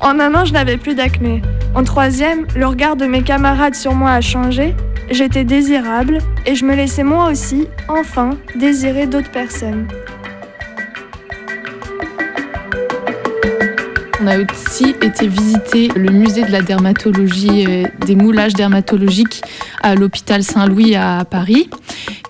En un an, je n'avais plus d'acné. En troisième, le regard de mes camarades sur moi a changé. J'étais désirable et je me laissais moi aussi, enfin, désirer d'autres personnes. On a aussi été visiter le musée de la dermatologie, euh, des moulages dermatologiques à l'hôpital Saint-Louis à Paris,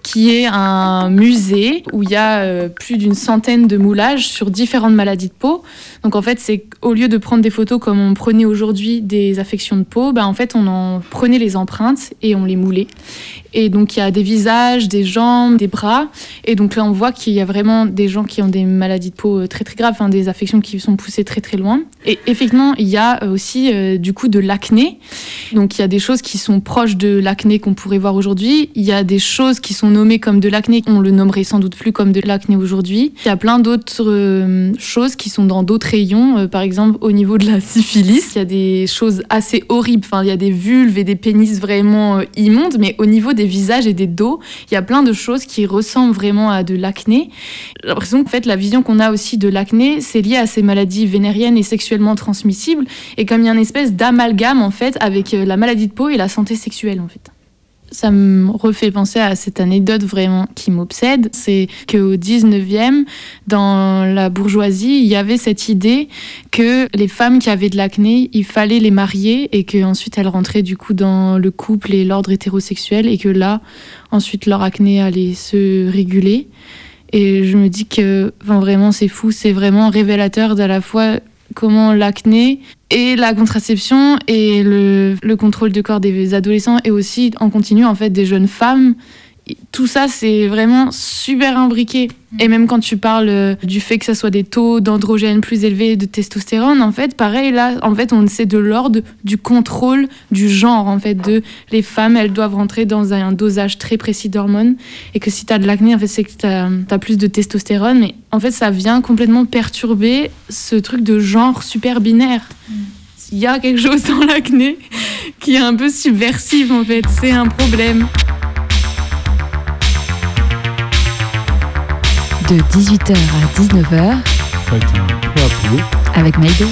qui est un musée où il y a euh, plus d'une centaine de moulages sur différentes maladies de peau. Donc en fait, c'est au lieu de prendre des photos comme on prenait aujourd'hui des affections de peau, ben en fait, on en prenait les empreintes et on les moulait. Et donc il y a des visages, des jambes, des bras. Et donc là, on voit qu'il y a vraiment des gens qui ont des maladies de peau euh, très très graves, des affections qui sont poussées très très loin. Et effectivement, il y a aussi euh, du coup de l'acné. Donc il y a des choses qui sont proches de l'acné qu'on pourrait voir aujourd'hui. Il y a des choses qui sont nommées comme de l'acné, on le nommerait sans doute plus comme de l'acné aujourd'hui. Il y a plein d'autres euh, choses qui sont dans d'autres rayons. Euh, par exemple, au niveau de la syphilis, il y a des choses assez horribles. Enfin, il y a des vulves et des pénis vraiment euh, immondes, mais au niveau des visages et des dos, il y a plein de choses qui ressemblent vraiment à de l'acné. L'impression que fait, la vision qu'on a aussi de l'acné, c'est lié à ces maladies vénériennes et sexuellement transmissibles. Et comme il y a une espèce d'amalgame en fait avec euh, la maladie de peau et la santé sexuelle en fait ça me refait penser à cette anecdote vraiment qui m'obsède. C'est qu'au 19e, dans la bourgeoisie, il y avait cette idée que les femmes qui avaient de l'acné, il fallait les marier et qu'ensuite elles rentraient du coup dans le couple et l'ordre hétérosexuel et que là, ensuite leur acné allait se réguler. Et je me dis que vraiment c'est fou, c'est vraiment révélateur d'à la fois comment l'acné et la contraception et le, le, contrôle de corps des adolescents et aussi en continu en fait des jeunes femmes tout ça c'est vraiment super imbriqué. Et même quand tu parles du fait que ça soit des taux d'androgène plus élevés de testostérone en fait pareil là en fait on c'est de l'ordre du contrôle du genre en fait de les femmes elles doivent rentrer dans un dosage très précis d'hormones. Et que si tu as de l'acné en fait c'est que tu as, plus de testostérone. Mais en fait ça vient complètement perturber ce truc de genre super binaire. Il y a quelque chose dans l'acné qui est un peu subversif en fait. C'est un problème de 18h à 19h. Faites un peu à peu. Avec Maïdo.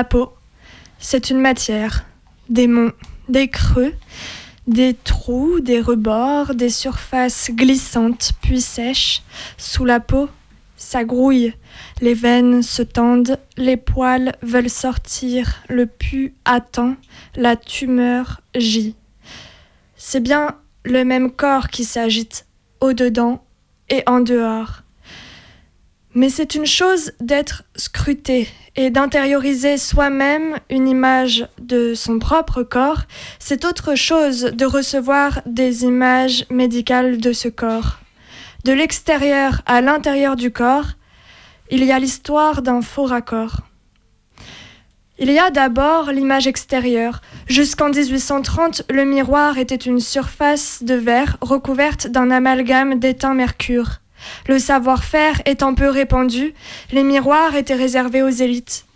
La peau, c'est une matière, des monts, des creux, des trous, des rebords, des surfaces glissantes puis sèches. Sous la peau, ça grouille, les veines se tendent, les poils veulent sortir, le pu attend, la tumeur gît. C'est bien le même corps qui s'agite, au-dedans et en dehors. Mais c'est une chose d'être scruté et d'intérioriser soi-même une image de son propre corps, c'est autre chose de recevoir des images médicales de ce corps. De l'extérieur à l'intérieur du corps, il y a l'histoire d'un faux raccord. Il y a d'abord l'image extérieure. Jusqu'en 1830, le miroir était une surface de verre recouverte d'un amalgame d'étain mercure. Le savoir-faire étant peu répandu, les miroirs étaient réservés aux élites.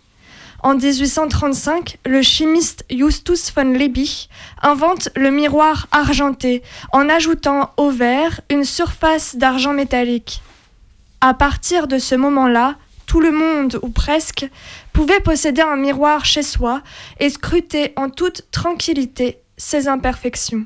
En 1835, le chimiste Justus von Liebig invente le miroir argenté en ajoutant au verre une surface d'argent métallique. À partir de ce moment-là, tout le monde, ou presque, pouvait posséder un miroir chez soi et scruter en toute tranquillité ses imperfections.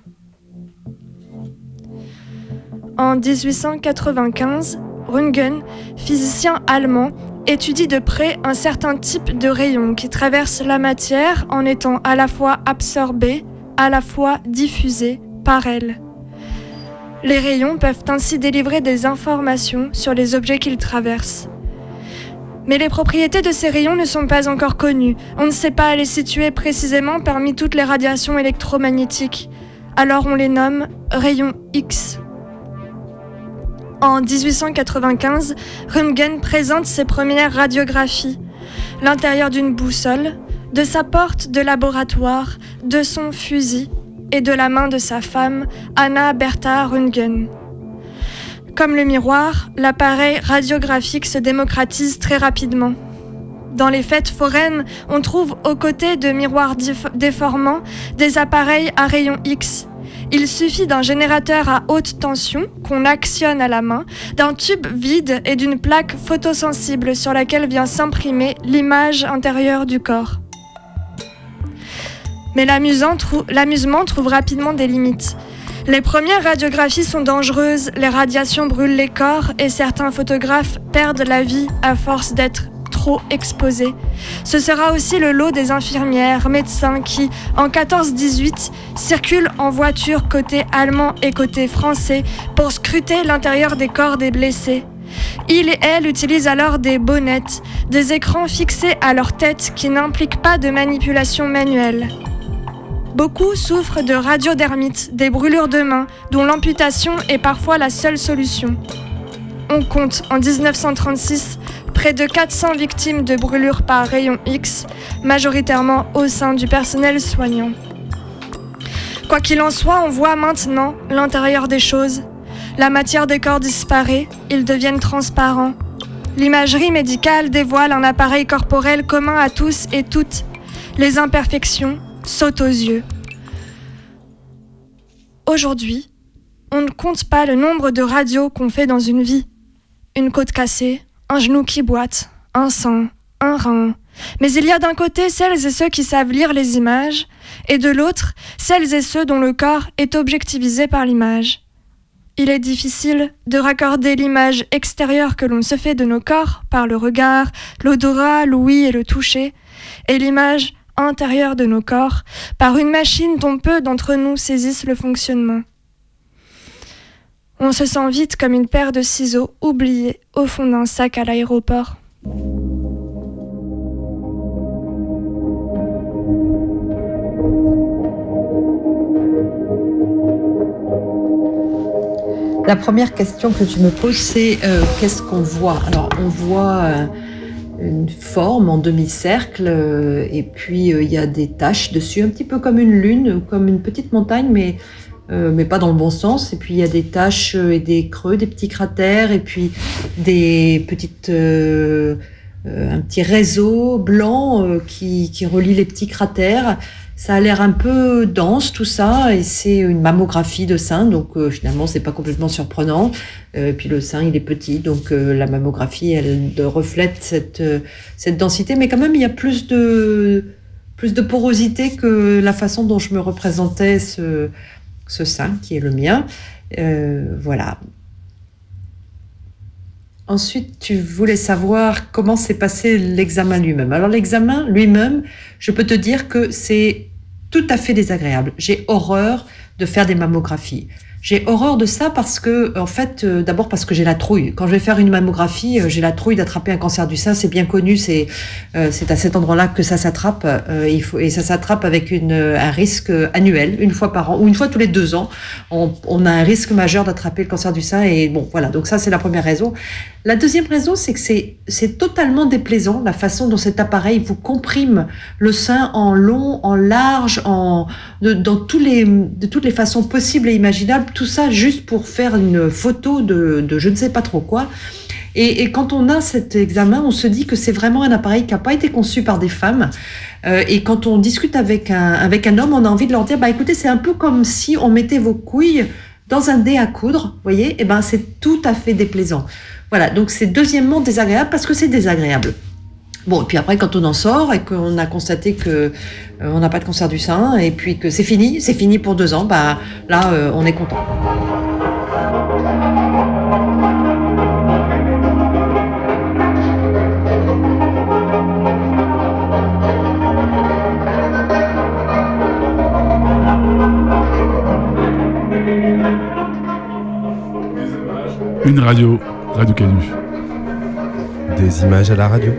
En 1895, Röntgen, physicien allemand, étudie de près un certain type de rayon qui traverse la matière en étant à la fois absorbé, à la fois diffusé par elle. Les rayons peuvent ainsi délivrer des informations sur les objets qu'ils traversent. Mais les propriétés de ces rayons ne sont pas encore connues. On ne sait pas les situer précisément parmi toutes les radiations électromagnétiques. Alors on les nomme rayons X. En 1895, Röntgen présente ses premières radiographies. L'intérieur d'une boussole, de sa porte de laboratoire, de son fusil et de la main de sa femme, Anna Bertha Röntgen. Comme le miroir, l'appareil radiographique se démocratise très rapidement. Dans les fêtes foraines, on trouve aux côtés de miroirs déformants des appareils à rayons X il suffit d'un générateur à haute tension qu'on actionne à la main, d'un tube vide et d'une plaque photosensible sur laquelle vient s'imprimer l'image intérieure du corps. Mais l'amusement trouve rapidement des limites. Les premières radiographies sont dangereuses, les radiations brûlent les corps et certains photographes perdent la vie à force d'être trop exposés. Ce sera aussi le lot des infirmières, médecins qui, en 14-18, circulent en voiture côté allemand et côté français pour scruter l'intérieur des corps des blessés. Ils et elles utilisent alors des bonnettes, des écrans fixés à leur tête qui n'impliquent pas de manipulation manuelle. Beaucoup souffrent de radiodermite, des brûlures de main, dont l'amputation est parfois la seule solution. On compte en 1936 près de 400 victimes de brûlures par rayon X, majoritairement au sein du personnel soignant. Quoi qu'il en soit, on voit maintenant l'intérieur des choses. La matière des corps disparaît, ils deviennent transparents. L'imagerie médicale dévoile un appareil corporel commun à tous et toutes. Les imperfections sautent aux yeux. Aujourd'hui, on ne compte pas le nombre de radios qu'on fait dans une vie. Une côte cassée, un genou qui boite, un sein, un rein. Mais il y a d'un côté celles et ceux qui savent lire les images, et de l'autre celles et ceux dont le corps est objectivisé par l'image. Il est difficile de raccorder l'image extérieure que l'on se fait de nos corps par le regard, l'odorat, l'ouïe et le toucher, et l'image intérieure de nos corps par une machine dont peu d'entre nous saisissent le fonctionnement. On se sent vite comme une paire de ciseaux oubliés au fond d'un sac à l'aéroport. La première question que tu me poses, c'est euh, qu'est-ce qu'on voit? Alors, on voit euh, une forme en demi-cercle, euh, et puis il y a des taches dessus, un petit peu comme une lune, comme une petite montagne, mais euh, mais pas dans le bon sens. Et puis il y a des taches euh, et des creux, des petits cratères, et puis des petites, euh, un petit réseau blanc qui, relie les petits cratères. Ça a l'air un peu dense tout ça et c'est une mammographie de sein donc euh, finalement c'est pas complètement surprenant. Euh, puis le sein il est petit donc la mammographie elle reflète cette cette densité mais quand même il y a plus de plus de porosité que la façon dont je me représentais ce ce sein qui est le mien. voilà. Ensuite, tu voulais savoir comment s'est passé l'examen lui-même. Alors l'examen lui-même, je peux te dire que c'est tout à fait désagréable. J'ai horreur de faire des mammographies. J'ai horreur de ça parce que, en fait, euh, d'abord parce que j'ai la trouille. Quand je vais faire une mammographie, euh, j'ai la trouille d'attraper un cancer du sein. C'est bien connu, c'est euh, c'est à cet endroit-là que ça s'attrape. il faut et ça s'attrape avec une, un risque annuel, une fois par an ou une fois tous les deux ans. On, on a un risque majeur d'attraper le cancer du sein et bon, voilà. Donc ça, c'est la première raison. La deuxième raison, c'est que c'est totalement déplaisant la façon dont cet appareil vous comprime le sein en long, en large, en de, dans les de toutes les façons possibles et imaginables tout ça juste pour faire une photo de, je ne sais pas trop quoi. Et, quand on a cet examen, on se dit que c'est vraiment un appareil qui n'a pas été conçu par des femmes. Euh, et quand on discute avec un, avec un homme, on a envie de leur dire, bah écoutez, c'est un peu comme si on mettait vos couilles dans un dé à coudre, voyez, et eh ben c'est tout à fait déplaisant. Voilà, donc c'est deuxièmement désagréable parce que c'est désagréable. Bon, et puis après, quand on en sort et qu'on a constaté que euh, on n'a pas de cancer du sein et puis que c'est fini, c'est fini pour deux ans, bah là, euh, on est content. Une radio, Radio Canu. Des images à la radio.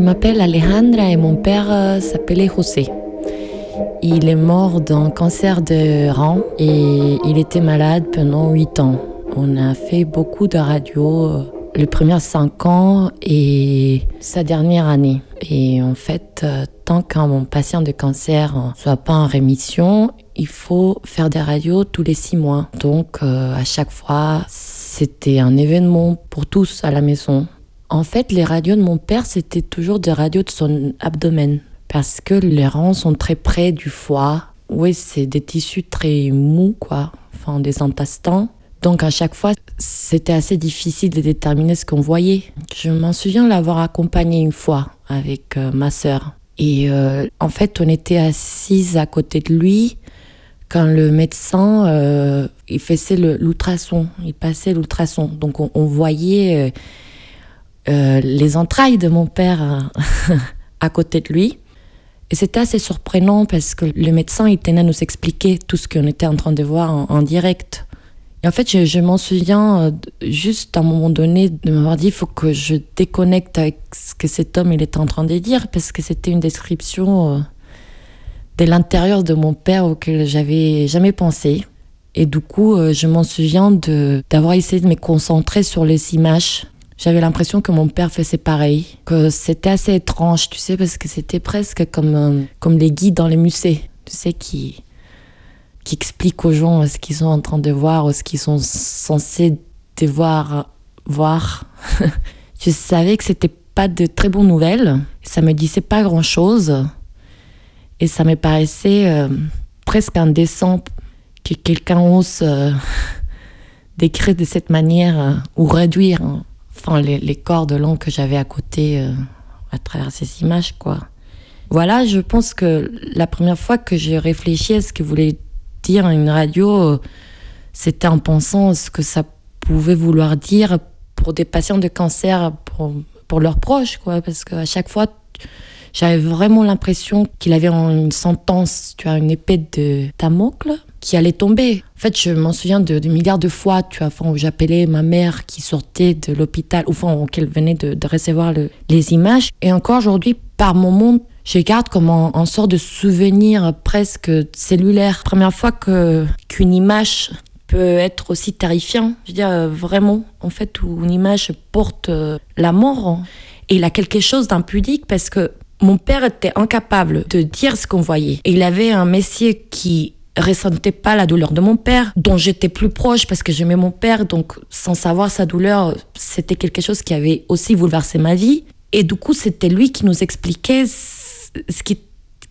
m'appelle Alejandra et mon père s'appelait José. Il est mort d'un cancer de rein et il était malade pendant 8 ans. On a fait beaucoup de radio euh, les premiers 5 ans et sa dernière année. Et en fait, euh, tant qu'un patient de cancer ne soit pas en rémission, il faut faire des radios tous les 6 mois. Donc à chaque fois, c'était un événement pour tous à la maison. En fait, les radios de mon père, c'était toujours des radios de son abdomen. Parce que les reins sont très près du foie. Oui, c'est des tissus très mous, quoi. Enfin, des intestins. Donc à chaque fois, c'était assez difficile de déterminer ce qu'on voyait. Je m'en souviens l'avoir accompagné une fois avec euh, ma sœur. Et euh, en fait, on était assises à côté de lui quand le médecin euh, il faisait l'ultrason, il passait l'ultrason. Donc on, voyait les entrailles de mon père euh, à côté de lui. Et c'était assez surprenant parce que le médecin, il tenait à nous expliquer tout ce qu'on était en train de voir en, direct. Et en fait, je, m'en souviens euh, juste à un moment donné de m'avoir dit il faut que je déconnecte avec ce que cet homme il était en train de dire parce que c'était une description de l'intérieur de mon père auquel j'avais jamais pensé. Et du coup, je m'en souviens d'avoir essayé de me concentrer sur les images j'avais l'impression que mon père faisait pareil, que c'était assez étrange, tu sais, parce que c'était presque comme, euh, comme les guides dans les musées, tu sais, qui, qui expliquent aux gens ce qu'ils sont en train de voir ou ce qu'ils sont censés devoir voir. je savais que c'était pas de très bonnes nouvelles, ça me disait pas grand chose, et ça me paraissait euh, presque indécent que quelqu'un ose euh, décrire de cette manière ou réduire enfin, les, les cordes longues que j'avais à côté euh, à travers ces images, quoi. Voilà, je pense que la première fois que j'ai réfléchi à ce que voulait dire une radio, euh, c'était en pensant ce que ça pouvait vouloir dire pour des patients de cancer, pour, pour leurs proches, quoi. Parce qu'à chaque fois, j'avais vraiment l'impression qu'il avait une sentence, tu as une épée de Damocle qui allait tomber. En fait, je m'en souviens de, milliards de fois, tu vois, où j'appelais ma mère qui sortait de l'hôpital, ou enfin, qu'elle venait de, recevoir les images. Et encore aujourd'hui, par moments, je garde comme un, sort de souvenir presque cellulaire. Première fois que qu'une image peut être aussi terrifiant. Je veux dire, vraiment, en fait, où une image porte euh, la mort. Et il a quelque chose d'impudique parce que mon père était incapable de dire ce qu'on voyait. Et il avait un messier qui ressentait pas la douleur de mon père, dont j'étais plus proche parce que j'aimais mon père, donc sans savoir sa douleur, c'était quelque chose qui avait aussi bouleversé ma vie. Et du coup, c'était lui qui nous expliquait ce qui,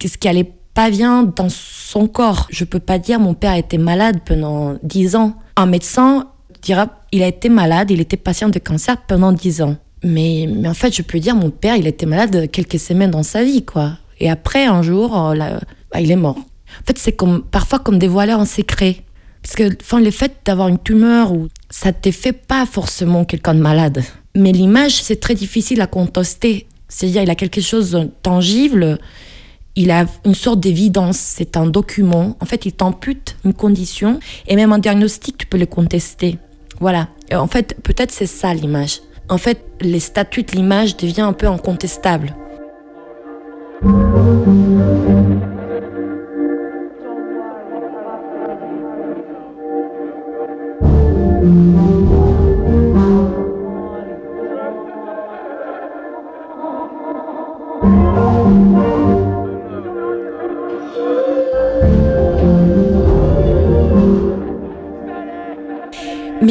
ce qui allait pas bien dans son corps. Je peux pas dire mon père était malade pendant 10 ans. Un médecin dira il a été malade, il était patient de cancer pendant 10 ans. Mais, mais en fait, je peux dire mon père, il était malade quelques semaines dans sa vie, quoi. Et après, un jour, euh, là, bah, il est mort. En fait, c'est comme, parfois comme dévoiler un secret. Parce que enfin, le fait d'avoir une tumeur, ça ne te fait pas forcément quelqu'un de malade. Mais l'image, c'est très difficile à contester. C'est-à-dire, il a quelque chose de tangible, il a une sorte d'évidence, c'est un document. En fait, il t'ampute une condition, et même un diagnostic, tu peux le contester. Voilà. En fait, peut-être c'est ça l'image. En fait, les statuts de l'image deviennent un peu incontestables. Mais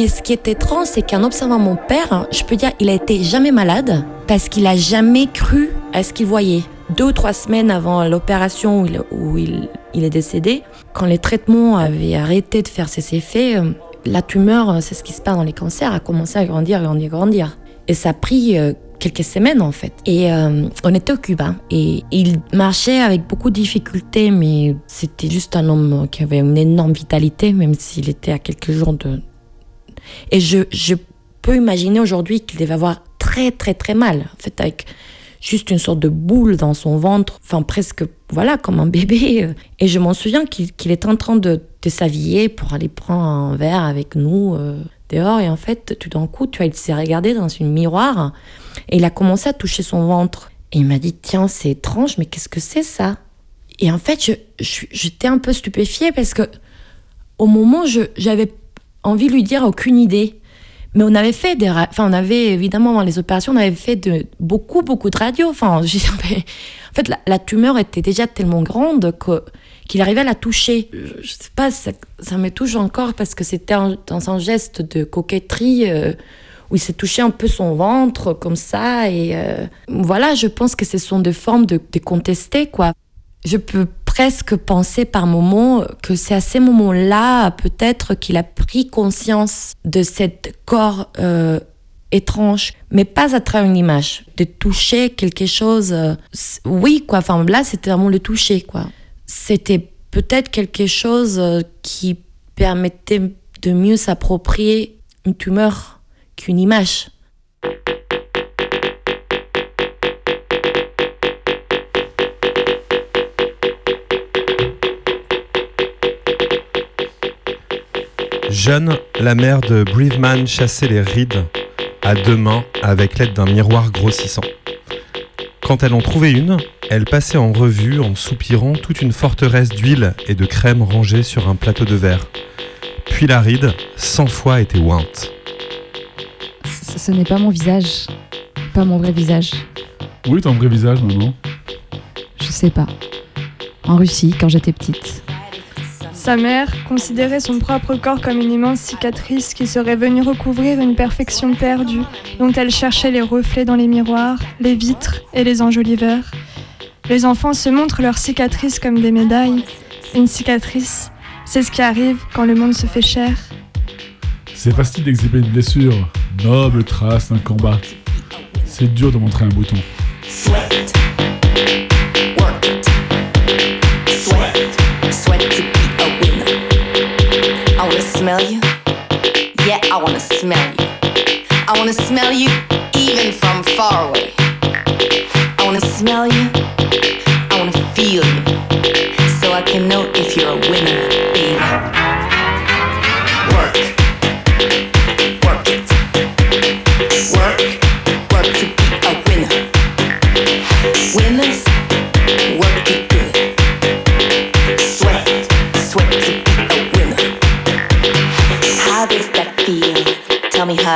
ce qui est étrange, c'est qu'en observant mon père, je peux dire il a été jamais malade parce qu'il a jamais cru à ce qu'il voyait. Deux ou trois semaines avant l'opération où, il, où il, il, est décédé, quand les traitements avaient arrêté de faire ses effets, euh, la tumeur, c'est ce qui se passe dans les cancers, a commencé à grandir, grandir, grandir. Et ça a pris euh, quelques semaines en fait. Et euh, on était au Cuba et il marchait avec beaucoup de difficultés, mais c'était juste un homme qui avait une énorme vitalité, même s'il était à quelques jours de, et je, je peux imaginer aujourd'hui qu'il devait avoir très très très mal, en fait, avec juste une sorte de boule dans son ventre, enfin presque, voilà, comme un bébé. Et je m'en souviens qu'il qu était en train de, de s'habiller pour aller prendre un verre avec nous euh, dehors. Et en fait, tout d'un coup, tu vois, il s'est regardé dans une miroir et il a commencé à toucher son ventre. Et il m'a dit, tiens, c'est étrange, mais qu'est-ce que c'est ça? Et en fait, j'étais un peu stupéfiée parce que au moment, j'avais envie de lui dire aucune idée. Mais on avait fait des, enfin on avait évidemment dans les opérations, on avait fait de beaucoup beaucoup de radio. Enfin, je, en fait, la, la, tumeur était déjà tellement grande que qu'il arrivait à la toucher. Je, je sais pas, ça, ça, me touche encore parce que c'était dans un geste de coquetterie euh, où il s'est touché un peu son ventre comme ça et euh, voilà, je pense que ce sont des formes de, de contester quoi. Je peux presque penser par moments que c'est à ces moments-là peut-être qu'il a pris conscience de cet corps euh, étrange, mais pas à travers une image, de toucher quelque chose. Euh, oui, quoi. Enfin, là, c'était vraiment le toucher, quoi. C'était peut-être quelque chose euh, qui permettait de mieux s'approprier une tumeur qu'une image. Jeune, la mère de Breveman chassait les rides à deux mains avec l'aide d'un miroir grossissant. Quand elle en trouvait une, elle passait en revue en soupirant toute une forteresse d'huile et de crème rangée sur un plateau de verre. Puis la ride, cent fois, était ointe. Ce, ce n'est pas mon visage. Pas mon vrai visage. Oui, ton vrai visage, maman. Je sais pas. En Russie, quand j'étais petite. Sa mère considérait son propre corps comme une immense cicatrice qui serait venue recouvrir une perfection perdue, dont elle cherchait les reflets dans les miroirs, les vitres et les enjoliveurs. Les enfants se montrent leurs cicatrices comme des médailles. Une cicatrice, c'est ce qui arrive quand le monde se fait cher. C'est facile d'exhiber une blessure, noble trace d'un combat. C'est dur de montrer un bouton. Sweat. Smell you. Yeah, I wanna smell you. I wanna smell you even from far away. I wanna smell you.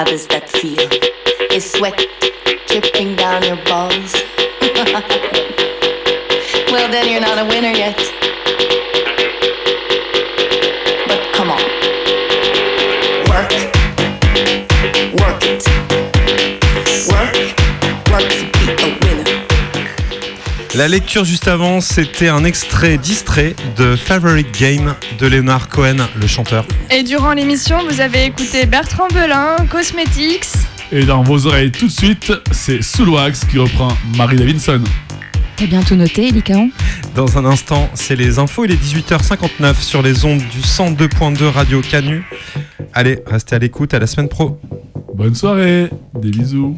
Does that feel? Is sweat dripping down your balls? well, then you're not a winner yet. La lecture juste avant, c'était un extrait distrait de Favorite Game de Leonard Cohen, le chanteur. Et durant l'émission, vous avez écouté Bertrand Belin, Cosmetics. Et dans vos oreilles tout de suite, c'est Soulwax qui reprend Marie Davidson. T'as bien tout noté, Licaon Dans un instant, c'est les infos. Il est 18h59 sur les ondes du 102.2 Radio Canu. Allez, restez à l'écoute. À la semaine pro. Bonne soirée. Des bisous.